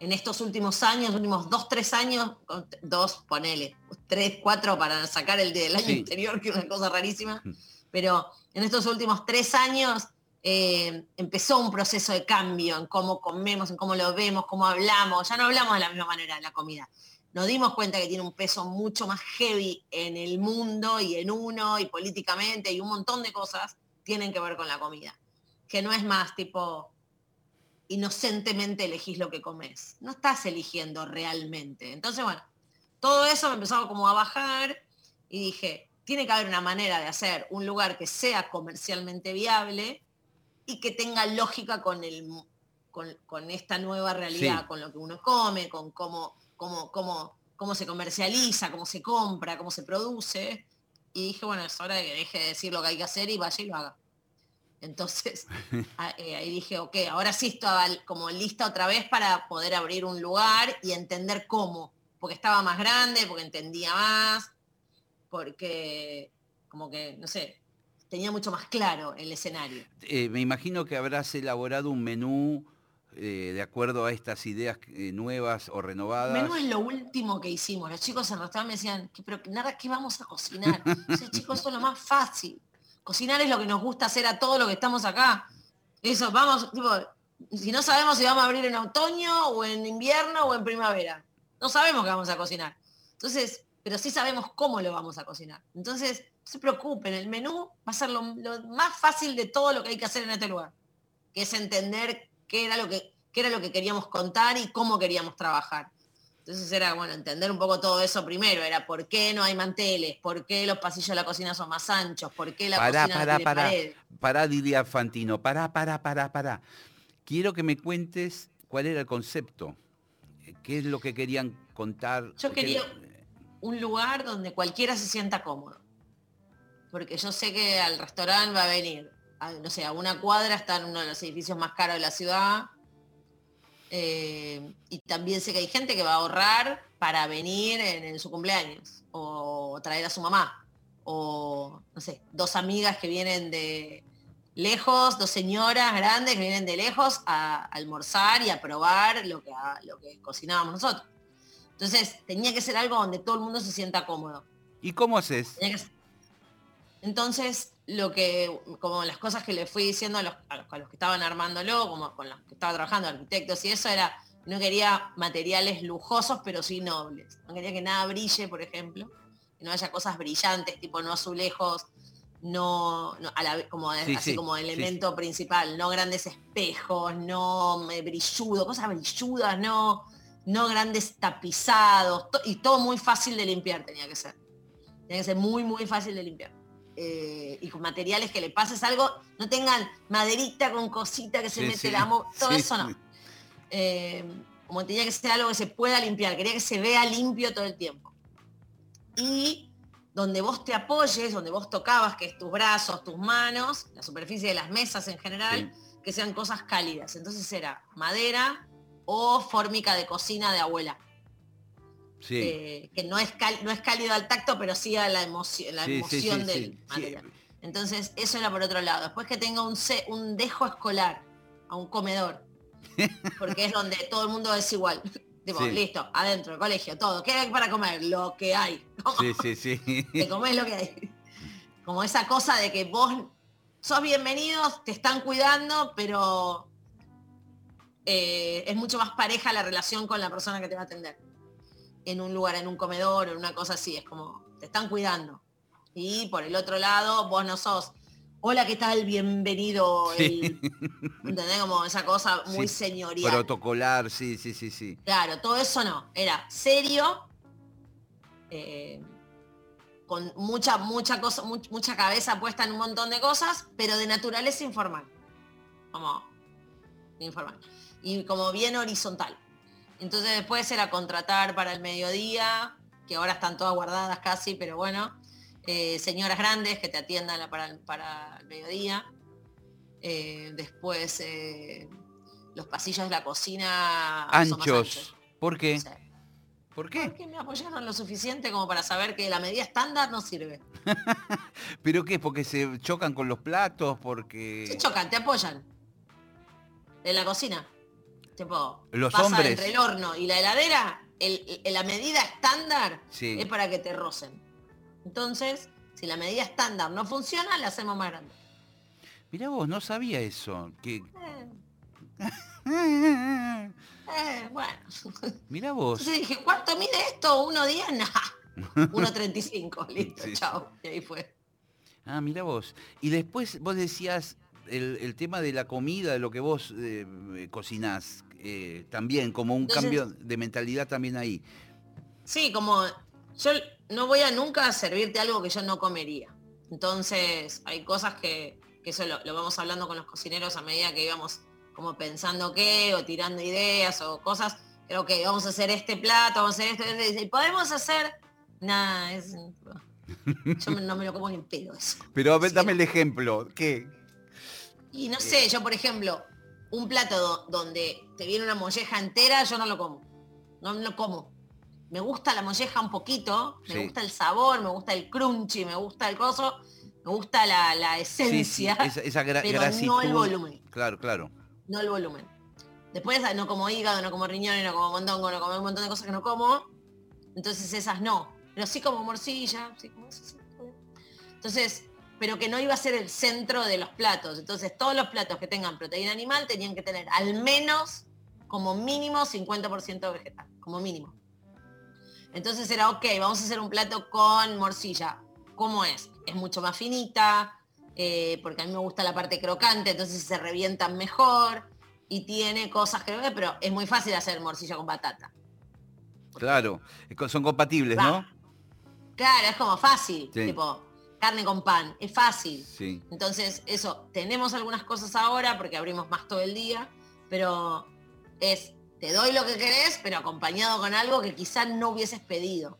En estos últimos años, últimos dos, tres años, dos, ponele, tres, cuatro para sacar el del año anterior, que es una cosa rarísima, mm. pero en estos últimos tres años eh, empezó un proceso de cambio en cómo comemos, en cómo lo vemos, cómo hablamos. Ya no hablamos de la misma manera de la comida. Nos dimos cuenta que tiene un peso mucho más heavy en el mundo y en uno y políticamente y un montón de cosas tienen que ver con la comida. Que no es más tipo, inocentemente elegís lo que comes. No estás eligiendo realmente. Entonces, bueno, todo eso me empezó como a bajar y dije, tiene que haber una manera de hacer un lugar que sea comercialmente viable y que tenga lógica con, el, con, esta nueva realidad, con lo que uno come, con cómo, cómo, cómo, cómo se comercializa, cómo se compra, cómo se produce. Y dije, bueno, es hora de que deje de decir lo que hay que hacer y vaya y lo haga. Entonces, [LAUGHS] eh, ahí dije, ok, ahora sí estaba como lista otra vez para poder abrir un lugar y entender cómo, porque estaba más grande, porque entendía más, porque como que, no sé, tenía mucho más claro el escenario. Eh, me imagino que habrás elaborado un menú eh, de acuerdo a estas ideas nuevas o renovadas. El menú es lo último que hicimos. Los chicos en el restaurante me decían, pero nada, ¿qué vamos a cocinar? [LAUGHS] chicos, eso es lo más fácil. Cocinar es lo que nos gusta hacer a todos los que estamos acá. Eso, vamos, tipo, si no sabemos si vamos a abrir en otoño o en invierno o en primavera. No sabemos qué vamos a cocinar. Entonces, pero sí sabemos cómo lo vamos a cocinar. Entonces, se preocupen, el menú va a ser lo, más fácil de todo lo que hay que hacer en este lugar, que es entender qué era lo que, qué era lo que queríamos contar y cómo queríamos trabajar. Entonces era, bueno, entender un poco todo eso primero, era por qué no hay manteles, por qué los pasillos de la cocina son más anchos, por qué la cocina pará, tiene pará, Pará, diría Fantino, pará, pará, pará, pará. Quiero que me cuentes cuál era el concepto, qué es lo que querían contar. Yo quería un lugar donde cualquiera se sienta cómodo, porque yo sé que al restaurante va a venir, no sé, a una cuadra está en uno de los edificios más caros de la ciudad, eh, y también sé que hay gente que va a ahorrar para venir en, su cumpleaños o traer a su mamá. O, no sé, dos amigas que vienen de lejos, dos señoras grandes que vienen de lejos a, almorzar y a probar lo que, lo que cocinábamos nosotros. Entonces tenía que ser algo donde todo el mundo se sienta cómodo. ¿Y cómo haces? Entonces, lo que, como las cosas que le fui diciendo a los, que estaban armándolo, como con los que estaba trabajando, arquitectos y eso era, no quería materiales lujosos, pero sí nobles. No quería que nada brille, por ejemplo, que no haya cosas brillantes, tipo no azulejos, no, como, así como elemento principal, no grandes espejos, no brilludo, cosas brilludas, no, no grandes tapizados, y todo muy fácil de limpiar tenía que ser. Tenía que ser muy, muy fácil de limpiar. Eh, y con materiales que le pases algo, no tengan maderita con cosita que se mete la [LAUGHS] todo eso no. Eh, como tenía que ser algo que se pueda limpiar, quería que se vea limpio todo el tiempo. Y donde vos te apoyes, donde vos tocabas, que es tus brazos, tus manos, la superficie de las mesas en general, que sean cosas cálidas. Entonces era madera o fórmica de cocina de abuela. Sí. Eh, que no es, no es cálido al tacto, pero sí a la, emoción la emoción del material. Entonces, eso era por otro lado. Después que tenga un, un dejo escolar a un comedor, [LAUGHS] porque es donde todo el mundo es igual. [LAUGHS] Tipo, listo, adentro, el colegio, todo. ¿Qué hay para comer? Lo que hay. Sí, sí, sí. [LAUGHS] Te comés lo que hay. Como esa cosa de que vos sos bienvenidos, te están cuidando, pero eh, es mucho más pareja la relación con la persona que te va a atender. En un lugar, en un comedor, en una cosa así. Es como, te están cuidando. Y por el otro lado, vos no sos hola, ¿qué tal? Bienvenido. ¿Entendés? Como esa cosa muy señorial. Protocolar, sí, sí, sí, sí. Claro, todo eso no. Era serio, eh, con mucha, mucha cosa, mucha cabeza puesta en un montón de cosas, pero de naturaleza informal. Como informal. Y como bien horizontal. Entonces después era contratar para el mediodía, que ahora están todas guardadas casi, pero bueno eh, señoras grandes que te atiendan para, para el mediodía. Eh, después eh, los pasillos de la cocina anchos. ¿Por qué? ¿Por qué? Porque me apoyaron lo suficiente como para saber que la medida estándar no sirve. [LAUGHS] ¿Pero qué? ¿Porque se chocan con los platos? Porque. Se chocan, te apoyan. En la cocina. Tipo, los hombres. Entre el horno y la heladera, la medida estándar es para que te rocen. Entonces, si la medida estándar no funciona, la hacemos más grande. Mirá vos, no sabía eso. Que... Eh. eh, bueno. Mira vos. Entonces dije, ¿cuánto mide esto? ¿1.10? Nah. 1.35, [LAUGHS] listo, chao. Y ahí fue. Ah, mira vos. Y después vos decías el, tema de la comida, de lo que vos eh, cocinás, eh, también, como un cambio de mentalidad también ahí. Sí, como yo no voy a nunca servirte algo que yo no comería. Entonces, hay cosas que, eso lo, vamos hablando con los cocineros a medida que íbamos como pensando qué, o tirando ideas, o cosas. Creo que vamos a hacer este plato, vamos a hacer esto, y podemos hacer. Nada, es. Yo no me lo como ni en pedo eso. Pero a ver, dame el ejemplo. ¿Qué? Y no sé, yo por ejemplo, un plato donde te viene una molleja entera, yo no lo como. No lo como me gusta la molleja un poquito, me gusta el sabor, me gusta el crunchy, me gusta el coso, me gusta la, esencia, esa, pero no el volumen. Claro, claro. No el volumen. Después no como hígado, no como riñón, no como mondongo, no como un montón de cosas que no como. Entonces esas no. Pero sí como morcilla, sí como Entonces, pero que no iba a ser el centro de los platos. Entonces todos los platos que tengan proteína animal tenían que tener al menos como mínimo 50% vegetal, como mínimo. Entonces era, ok, vamos a hacer un plato con morcilla. ¿Cómo es? Es mucho más finita, eh, porque a mí me gusta la parte crocante, entonces se revientan mejor y tiene cosas que pero es muy fácil hacer morcilla con batata. Claro, son compatibles, ¿no? Claro, es como fácil, tipo carne con pan, es fácil. Entonces, eso, tenemos algunas cosas ahora porque abrimos más todo el día, pero es te doy lo que querés, pero acompañado con algo que quizás no hubieses pedido.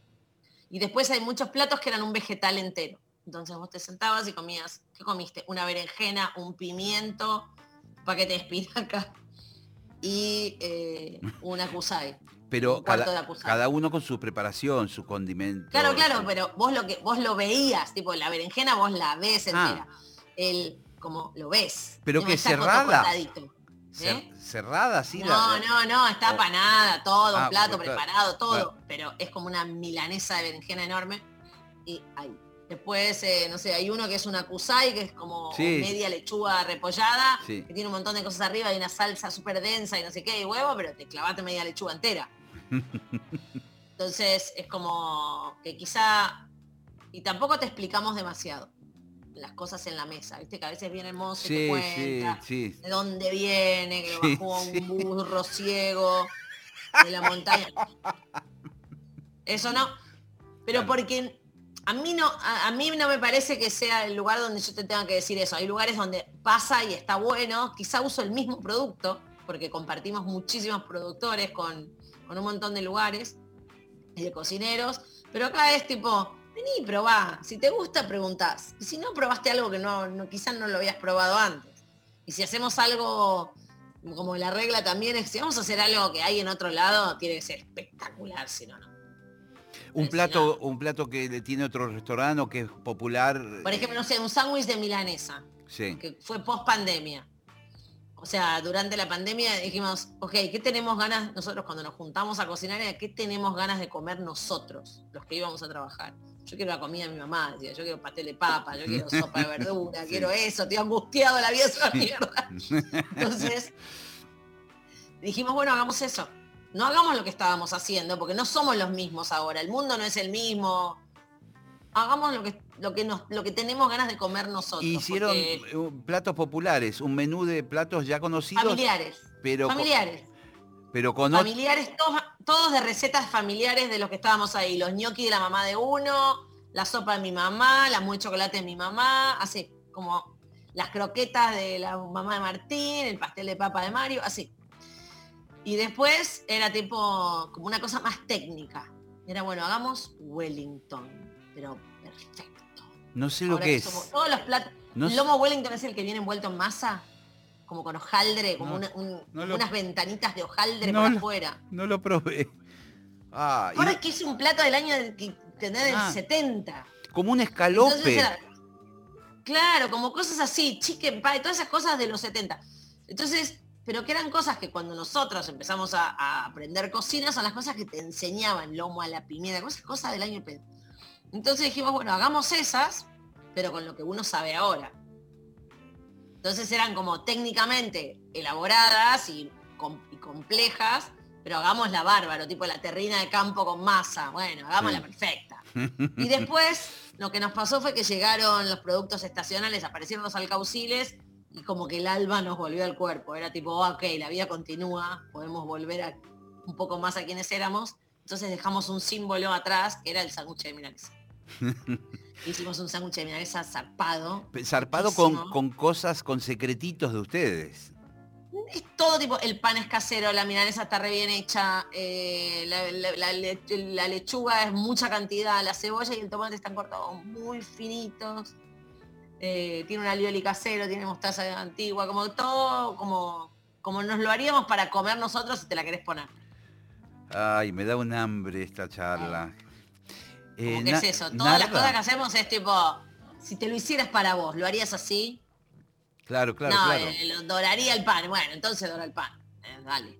Y después hay muchos platos que eran un vegetal entero. Entonces vos te sentabas y comías, ¿qué comiste? Una berenjena, un pimiento, un paquete de espinaca y eh, una kusai. Pero cada, uno con su preparación, su condimento. Claro, claro, pero vos lo que vos lo veías, tipo la berenjena vos la ves ah. entera. El, como lo ves. Pero que cerrada. ¿Eh? Cerrada, sí. No, no, no, está panada, todo, un ah, plato preparado, todo. Pero es como una milanesa de berenjena enorme. Y ahí. Después, eh, no sé, hay uno que es una kusai, que es como media lechuga repollada, que tiene un montón de cosas arriba, y una salsa súper densa y no sé qué, y huevo, pero te clavaste media lechuga entera. Entonces, es como que quizá... Y tampoco te explicamos demasiado las cosas en la mesa, viste que a veces viene el mozo y te cuenta de dónde viene, que bajó un burro ciego de la montaña. Eso no. Pero porque a mí no, a, mí no me parece que sea el lugar donde yo te tenga que decir eso. Hay lugares donde pasa y está bueno, quizá uso el mismo producto, porque compartimos muchísimos productores con, con un montón de lugares y de cocineros, pero acá es tipo, Vení, probá. Si te gusta, preguntás. Y si no, probaste algo que no, quizás no lo habías probado antes. Y si hacemos algo como la regla también es, si vamos a hacer algo que hay en otro lado, tiene que ser espectacular, si no, no. Un plato, un plato que tiene otro restaurante o que es popular. Por ejemplo, no sé, un sándwich de milanesa. Sí. Que fue post pandemia. O sea, durante la pandemia dijimos, ok, ¿qué tenemos ganas nosotros cuando nos juntamos a cocinar? ¿Qué tenemos ganas de comer nosotros, los que íbamos a trabajar? Yo quiero la comida de mi mamá, decía, yo quiero pastel de papa, yo quiero [LAUGHS] sopa de verdura, quiero eso, estoy angustiado, la vida es una mierda. [LAUGHS] Entonces, dijimos, bueno, hagamos eso. No hagamos lo que estábamos haciendo, porque no somos los mismos ahora. El mundo no es el mismo. Hagamos lo que, lo que, nos, lo que tenemos ganas de comer nosotros. Hicieron platos populares, un menú de platos ya conocidos. Familiares. Pero familiares. pero con familiares, todos, todos de recetas familiares de los que estábamos ahí. Los gnocchi de la mamá de uno, la sopa de mi mamá, la muy chocolate de mi mamá, así como las croquetas de la mamá de Martín, el pastel de papa de Mario, así. Y después era tipo como una cosa más técnica. Era bueno, hagamos Wellington, pero perfecto. No sé lo que es. Todos los platos. el lomo Wellington es el que viene envuelto en masa, como con hojaldre, como unas ventanitas de hojaldre por afuera. No lo probé. Ah, Ahora es que es un plato del año del, del 70. Ah. Como un escalope. claro, como cosas así, chicken pie, todas esas cosas de los 70. Entonces, pero que eran cosas que cuando nosotros empezamos a, aprender cocina son las cosas que te enseñaban, lomo a la pimienta, cosas, cosas del año. Entonces dijimos, bueno, hagamos esas, pero con lo que uno sabe ahora. Entonces eran como técnicamente elaboradas y, complejas, pero hagamos la bárbaro, tipo la terrina de campo con masa. Bueno, hagamos la perfecta. [LAUGHS] Y después lo que nos pasó fue que llegaron los productos estacionales, aparecieron los alcauciles y como que el alba nos volvió al cuerpo. Era tipo, ok, la vida continúa, podemos volver a, un poco más a quienes éramos. Entonces dejamos un símbolo atrás, que era el sándwich de milanesa. Hicimos un sándwich de milanesa zarpado. Zarpado con, con, cosas, con secretitos de ustedes. Es todo tipo, el pan es casero, la milanesa está re bien hecha, eh, la, lechuga es mucha cantidad, la cebolla y el tomate están cortados muy finitos. Eh, tiene un alioli casero, tiene mostaza antigua, como todo, como, como nos lo haríamos para comer nosotros si te la querés poner. Ay, me da un hambre esta charla. Eh, ¿Qué es eso? Todas las cosas que hacemos es tipo, si te lo hicieras para vos, ¿lo harías así? Claro, claro, no, claro. Eh, doraría el pan. Bueno, entonces dora el pan. dale.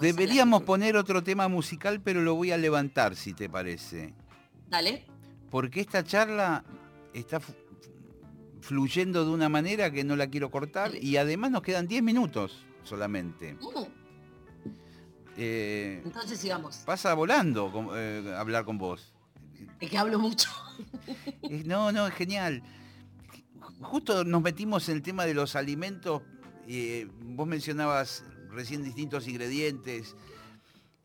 Deberíamos poner otro tema musical, pero lo voy a levantar, si te parece. Dale. Porque esta charla está fluyendo de una manera que no la quiero cortar y además nos quedan 10 minutos solamente. Uh. Eh, Entonces sigamos. Pasa volando eh, hablar con vos. Es que hablo mucho. [LAUGHS] no, no, es genial. Justo nos metimos en el tema de los alimentos. Eh, vos mencionabas recién distintos ingredientes.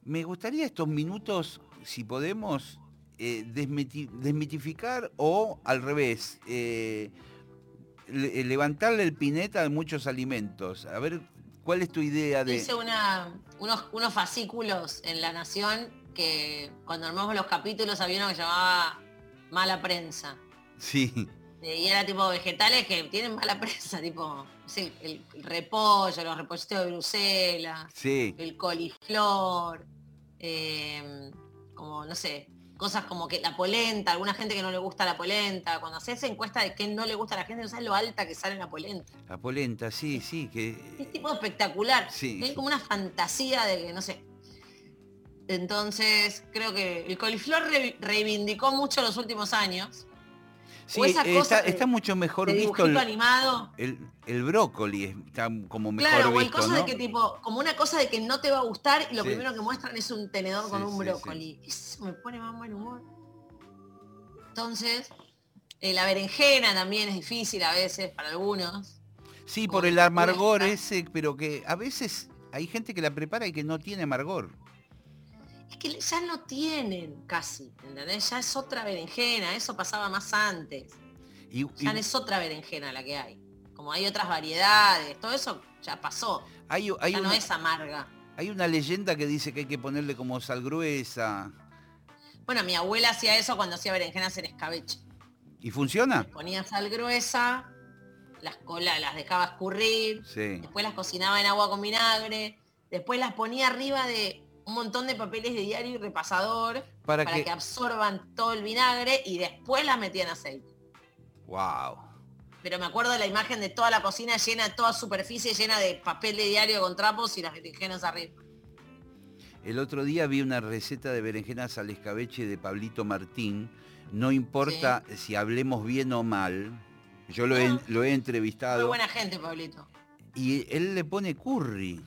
Me gustaría estos minutos, si podemos, eh, desmitificar o al revés, levantarle el pineta a muchos alimentos. A ver, ¿cuál es tu idea de...? Hice una, unos, unos fascículos en La Nación que cuando armamos los capítulos había uno que llamaba Mala Prensa. Sí. Y era tipo vegetales que tienen mala prensa, [LAUGHS] tipo el, repollo, los repollitos de Bruselas, sí. el coliflor, como no sé, cosas como que la polenta, alguna gente que no le gusta la polenta, cuando haces encuesta de qué no le gusta a la gente, no sabes lo alta que sale la polenta. La polenta, sí, sí, que. Es tipo espectacular. Sí. Es como una fantasía de que, no sé. Entonces, creo que el coliflor reivindicó mucho los últimos años. Sí, está, mucho mejor visto el, animado. El, brócoli está como mejor claro, visto, cosa de que tipo, como una cosa de que no te va a gustar y lo primero que muestran es un tenedor con un brócoli. Eso me pone más buen humor. Entonces, eh, la berenjena también es difícil a veces para algunos. Sí, por el amargor ese, pero que a veces hay gente que la prepara y que no tiene amargor es que ya no tienen casi, ¿entendés? Ya es otra berenjena, eso pasaba más antes. ya es otra berenjena la que hay. Como hay otras variedades, todo eso ya pasó. Hay, ya no es amarga. Hay una leyenda que dice que hay que ponerle como sal gruesa. Bueno, mi abuela hacía eso cuando hacía berenjenas en escabeche. ¿Y funciona? ponía sal gruesa las colas las dejaba escurrir, Sí. después las cocinaba en agua con vinagre, después las ponía arriba de un montón de papeles de diario y repasador Para, para que... que absorban todo el vinagre y después las metía en aceite. Wow. Pero me acuerdo de la imagen de toda la cocina llena, toda superficie llena de papel de diario con trapos y las berenjenas arriba. El otro día vi una receta de berenjenas al escabeche de Pablito Martín. No importa si hablemos bien o mal. Yo lo he, No. lo he Muy entrevistado. buena gente, Pablito. Y él le pone curry.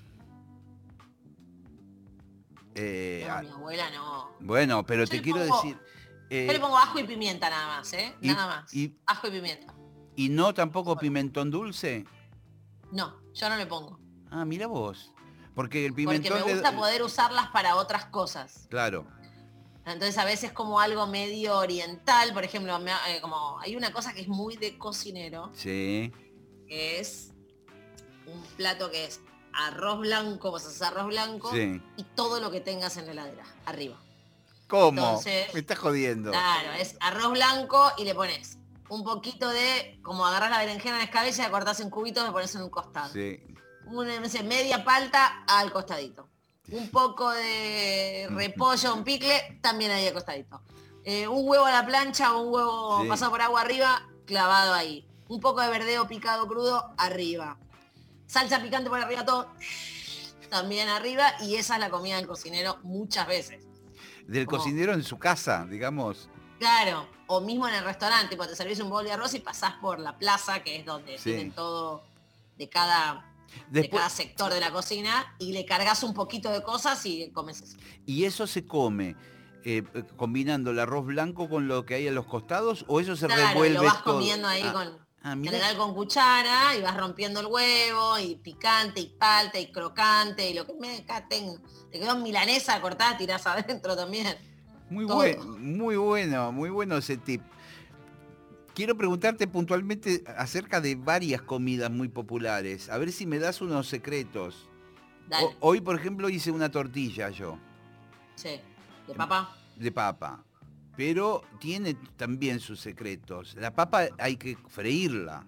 Eh, No, a- mi abuela no. bueno, pero Yo te quiero pongo- decir... Yo eh, le pongo ajo y pimienta nada más, ¿eh? y- Nada más. y- Ajo y pimienta. ¿Y no tampoco pimentón dulce? No, yo no le pongo. Ah, mira vos. Porque el Porque pimentón... me le- gusta poder usarlas para otras cosas. Claro. Entonces a veces como algo medio oriental, por ejemplo, me eh, como hay una cosa que es muy de cocinero, Sí. que es un plato que es arroz blanco, vos haces arroz blanco Sí. y todo lo que tengas en la heladera, arriba. ¿Cómo? Entonces- Me estás jodiendo. Claro, es arroz blanco y le pones un poquito de, como agarras la berenjena en escabella, la cortás en cubitos y le pones en un costado. Sí. Una, no sé, media palta al costadito. Un poco de repollo, un picle, también ahí al costadito. Eh, un huevo a la plancha o un huevo Sí. pasado por agua arriba, clavado ahí. Un poco de verdeo picado crudo arriba. Salsa picante por arriba todo, también arriba. Y esa es la comida del cocinero muchas veces. Del Como- cocinero en su casa, digamos. Claro, o mismo en el restaurante, tipo, te servís un bol de arroz y pasás por la plaza, que es donde Sí. tienen todo de cada, de Después, cada sector de la cocina, y le cargas un poquito de cosas y comes eso. ¿Y eso se come eh, combinando el arroz blanco con lo que hay a los costados o eso se Claro, revuelve lo vas todo? comiendo ahí Ah, con, ah, general con cuchara, y vas rompiendo el huevo, y picante, y palta, y crocante, y lo que me acá tengo. Te quedó milanesa cortada, tirás [LAUGHS] adentro también. Muy todo. bueno, muy bueno, muy bueno ese tip. Quiero preguntarte puntualmente acerca de varias comidas muy populares. A ver si me das unos secretos. Dale, O- hoy, por ejemplo, hice una tortilla yo, sí. ¿De papa? de papa. Pero tiene también sus secretos. La papa hay que freírla.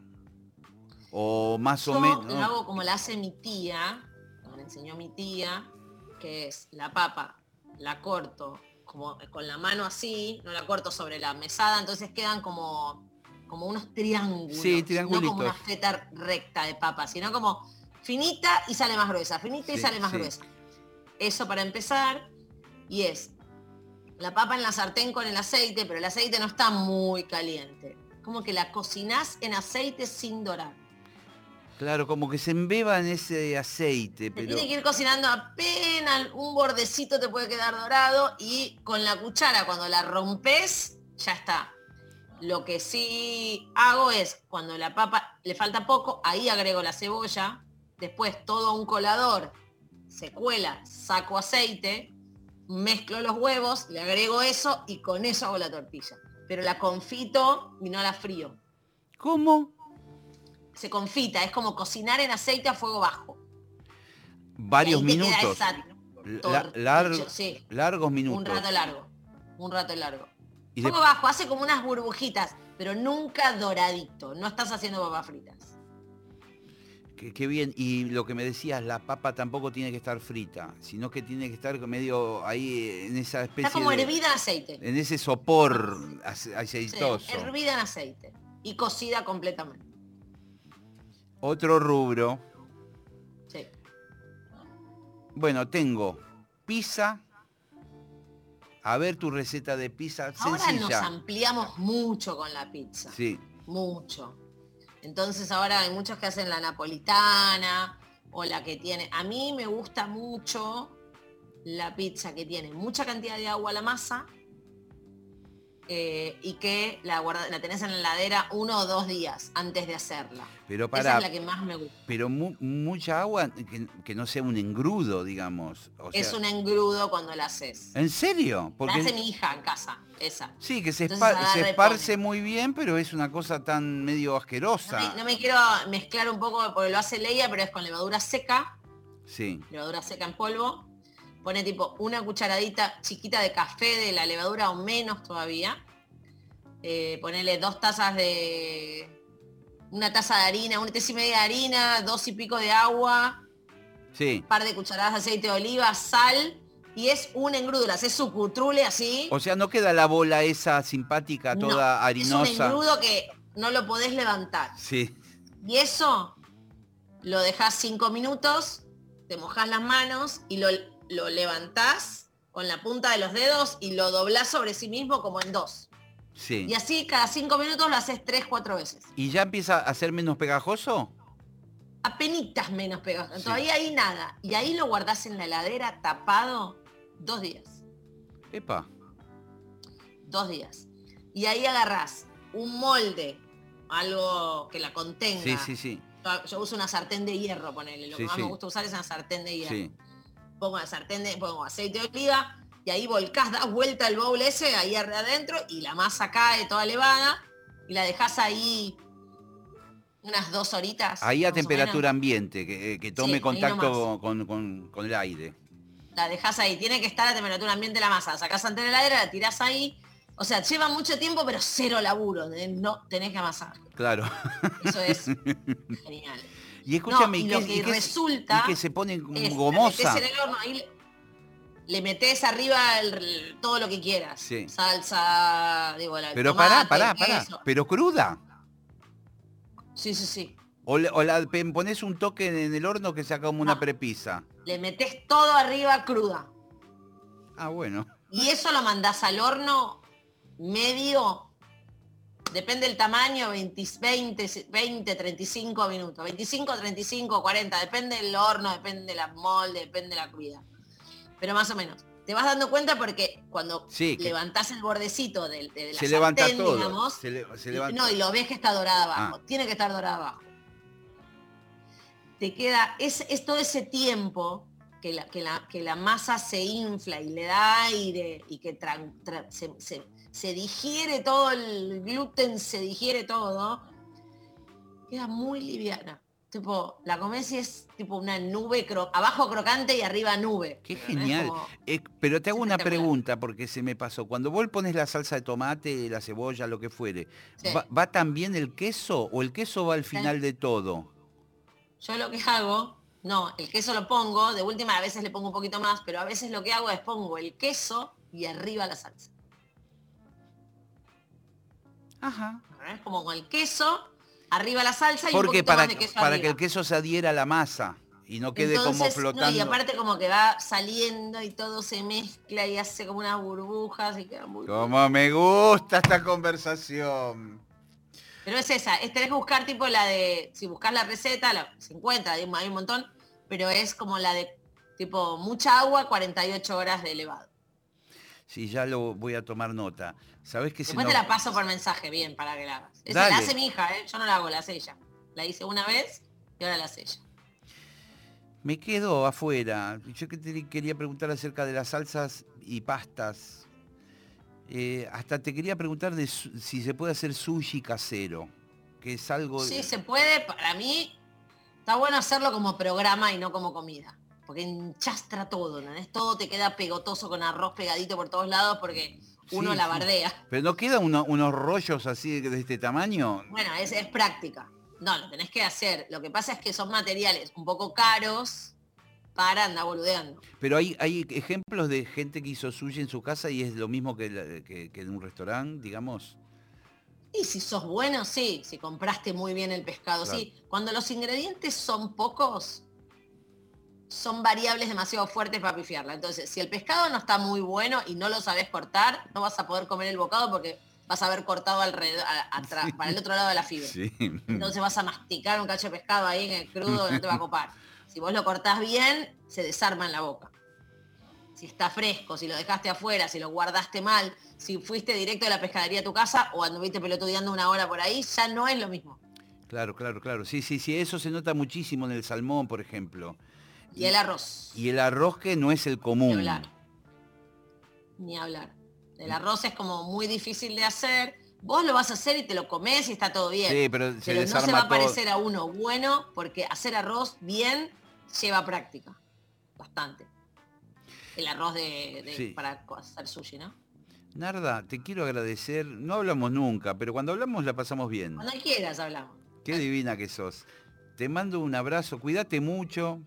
O más o Yo menos. lo hago como la hace mi tía, como me enseñó mi tía, que es la papa, la corto como con la mano así, no la corto sobre la mesada, entonces quedan como, como unos triángulos. Sí, No triangulitos. como una feta recta de papa, sino como finita y sale más gruesa, finita y Sí, sale más sí. gruesa. Eso para empezar. Y es la papa en la sartén con el aceite, pero el aceite no está muy caliente. Como que la cocinás en aceite sin dorar. Claro, como que se embeba en ese aceite, Se pero... tiene que ir cocinando apenas un bordecito te puede quedar dorado y con la cuchara cuando la rompes ya está. Lo que sí hago es cuando la papa le falta poco, ahí agrego la cebolla, después todo un colador, se cuela, saco aceite, mezclo los huevos, le agrego eso y con eso hago la tortilla. Pero la confito y no la frío. ¿Cómo? Se confita, es como cocinar en aceite a fuego bajo. Varios minutos. La- tortilla, largo- sí. largos minutos. Un rato largo. Un rato largo. Y de- Fuego bajo, hace como unas burbujitas, pero nunca doradito. No estás haciendo papas fritas. Qué, bien. Y lo que me decías, la papa tampoco tiene que estar frita, sino que tiene que estar medio ahí en esa especie Está como de- hervida en aceite. en ese sopor Sí, aceitoso. hervida en aceite. Y cocida completamente. Otro rubro. Sí. Bueno, tengo pizza. A ver tu receta de pizza Ahora nos sencilla. ampliamos mucho con la pizza. Sí. Mucho. Entonces ahora hay muchos que hacen la napolitana o la que tiene. A mí me gusta mucho la pizza que tiene mucha cantidad de agua a la masa eh, y que la, guarda- la tenés en la heladera uno o dos días antes de hacerla. Pero Esa para, es la que más me gusta. pero mu- mucha agua que, que no sea un engrudo, digamos. O es un engrudo cuando la haces. ¿En serio? La hace mi hija en casa, esa. Sí, que se, Entonces se esparce muy bien, pero es una cosa tan medio No asquerosa. me, no me quiero mezclar un poco porque lo hace Leia, pero es con levadura seca, Sí, levadura seca en polvo. Pone tipo una cucharadita chiquita de café de la levadura o menos todavía. Eh, ponele dos tazas de, una taza de harina, una taza y media de harina, dos y pico de agua, Sí. un par de cucharadas de aceite de oliva, sal, y es un engrudo, haces su cutrule así. O sea, no queda la bola esa simpática, No, toda Es un harinosa. engrudo que no lo podés levantar. Sí. Y eso lo dejás cinco minutos, te mojás las manos y lo, lo levantás con la punta de los dedos y lo doblás sobre sí mismo como en dos. Sí. Y así cada cinco minutos lo haces tres, cuatro veces. ¿Y ya empieza a ser menos pegajoso? Apenitas menos pegajoso. Sí. Todavía ahí nada. Y ahí lo guardás en la heladera tapado dos días. Epa. Dos días. Y ahí agarrás un molde, algo que la contenga. Sí, sí, sí. Yo, yo uso una sartén de hierro, ponele. Lo Sí, que más me gusta usar es una sartén de hierro. Pongo la sartén de, pongo aceite de oliva y ahí volcás, das vuelta el bowl ese ahí adentro y la masa cae toda levada y la dejas ahí unas dos horitas. Ahí a temperatura ambiente, que, eh, que tome Sí, contacto con, con- con el aire. La dejas ahí, tiene que estar a temperatura ambiente la masa, sacás ante la heladera, la tirás ahí. O sea, lleva mucho tiempo, pero cero laburo, de no tenés que amasar. Claro. Eso es [LAUGHS] genial. Y escúchame, y ¿y, lo qué, que y resulta y que se pone como Es, la gomosa? el horno, ahí le, le metés arriba el- todo lo que quieras. Sí. Salsa, digo, la, Pero tomate, pará, pará, pará. Pero cruda. Sí, sí, sí. O, le- o la pones un toque en el horno que saca como una prepisa. Le metés todo arriba cruda. Ah, bueno. Y eso lo mandás al horno medio, depende del tamaño, 20, 20, 20, 35 minutos. 25, 35, 40, depende del horno, depende de la molde, depende de la crudidad. Pero más o menos. Te vas dando cuenta porque cuando Sí, levantás el bordecito de, de la se levanta sartén, todo. digamos, se, le- se y- levanta. no, y lo ves que está dorada abajo. Ah. Tiene que estar dorada abajo. Te queda, es, es todo ese tiempo que la, que, la, que la masa se infla y le da aire y que tran- tra- se, se- se digiere todo el gluten, se digiere todo, queda muy liviana. Tipo, la comes y es tipo una nube, cro- abajo crocante y arriba nube. Qué ¿entendés? genial. Como- Eh, pero te hago una pregunta porque se me pasó. Cuando vos pones la salsa de tomate, la cebolla, lo que fuere, Sí. ¿va, va también el queso o el queso va al final de todo? Yo lo que hago, no, el queso lo pongo, de última a veces le pongo un poquito más, pero a veces lo que hago es pongo el queso y arriba la salsa. Ajá. Es como con el queso, arriba la salsa y un Porque poquito para, más de queso para que el queso se adhiera a la masa y no quede como no, flotando. y aparte como que va saliendo y todo se mezcla y hace como unas burbujas y queda muy. Como me gusta esta conversación. Pero es esa, es, tenés que buscar tipo la de, si buscas la receta, la, se encuentra, hay un hay un montón, pero es como la de tipo mucha agua, 48 horas de elevado. Sí, ya lo voy a tomar nota. ¿Sabés que se Después nos- te la paso por mensaje bien para que la hagas. Esa Dale. la hace mi hija, ¿eh? yo no la hago, la hace ella. La hice una vez y ahora la hace ella. Me quedo afuera. Yo te quería preguntar acerca de las salsas y pastas. Eh, hasta te quería preguntar de si se puede hacer sushi casero, que es algo... Sí, se puede, para mí está bueno hacerlo como programa y no como comida. Porque enchastra todo, ¿no? Es todo te queda pegotoso con arroz pegadito por todos lados porque uno Sí, la sí. bardea. Pero no quedan uno- unos rollos así de este tamaño. Bueno, es, es práctica. No, lo tenés que hacer. Lo que pasa es que son materiales un poco caros para andar boludeando. Pero hay, hay ejemplos de gente que hizo sushi en su casa y es lo mismo que, la- que- que en un restaurante, digamos. Y si sos bueno, sí. Si compraste muy bien el pescado, Claro. sí. Cuando los ingredientes son pocos, son variables demasiado fuertes para pifiarla. Entonces, si el pescado no está muy bueno y no lo sabes cortar, no vas a poder comer el bocado porque vas a haber cortado alrededor, a- atrás, para el otro lado de la fibra. Sí. Entonces vas a masticar un cacho de pescado ahí en el crudo, no te va a copar. [LAUGHS] Si vos lo cortás bien, se desarma en la boca. Si está fresco, si lo dejaste afuera, si lo guardaste mal, si fuiste directo de la pescadería a tu casa o anduviste pelotudeando una hora por ahí, ya no es lo mismo. Claro, claro, claro. Sí, sí, sí, eso se nota muchísimo en el salmón, por ejemplo. Y el arroz, Y el arroz que no es el ni común. hablar. Ni hablar. El arroz es como muy difícil de hacer. Vos lo vas a hacer y te lo comes y está todo bien. Sí, pero se Pero no se va a parecer a uno bueno porque hacer arroz bien lleva práctica. Bastante. El arroz de, de- Sí. para hacer sushi, ¿no? Narda, te quiero agradecer. No hablamos nunca, pero cuando hablamos la pasamos bien. Cuando quieras hablamos. Qué divina que sos. Te mando un abrazo, cuídate mucho.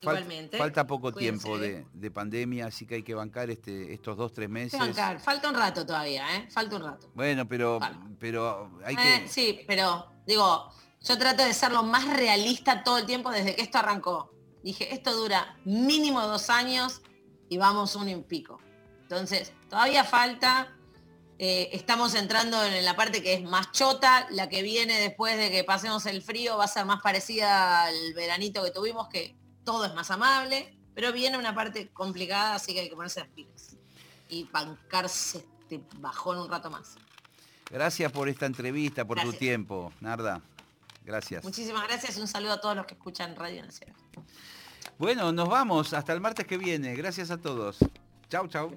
Igualmente. Falta poco tiempo de, pandemia, así que hay que bancar este, estos dos, tres meses. Bancar. Falta un rato todavía, ¿eh? Falta un rato. Bueno, pero, pero hay eh, que... Sí, pero digo, yo trato de ser lo más realista todo el tiempo desde que esto arrancó. Dije, esto dura mínimo dos años y vamos un pico. Entonces, todavía falta, eh, estamos entrando en la parte que es más chota, la que viene después de que pasemos el frío va a ser más parecida al veranito que tuvimos, que todo es más amable, pero viene una parte complicada, así que hay que ponerse las pilas y bancarse este bajón un rato más. Gracias por esta entrevista, por tu tiempo, Narda. Gracias. Muchísimas gracias y un saludo a todos los que escuchan Radio Nacional. Bueno, nos vamos hasta el martes que viene. Gracias a todos. Chau, chau.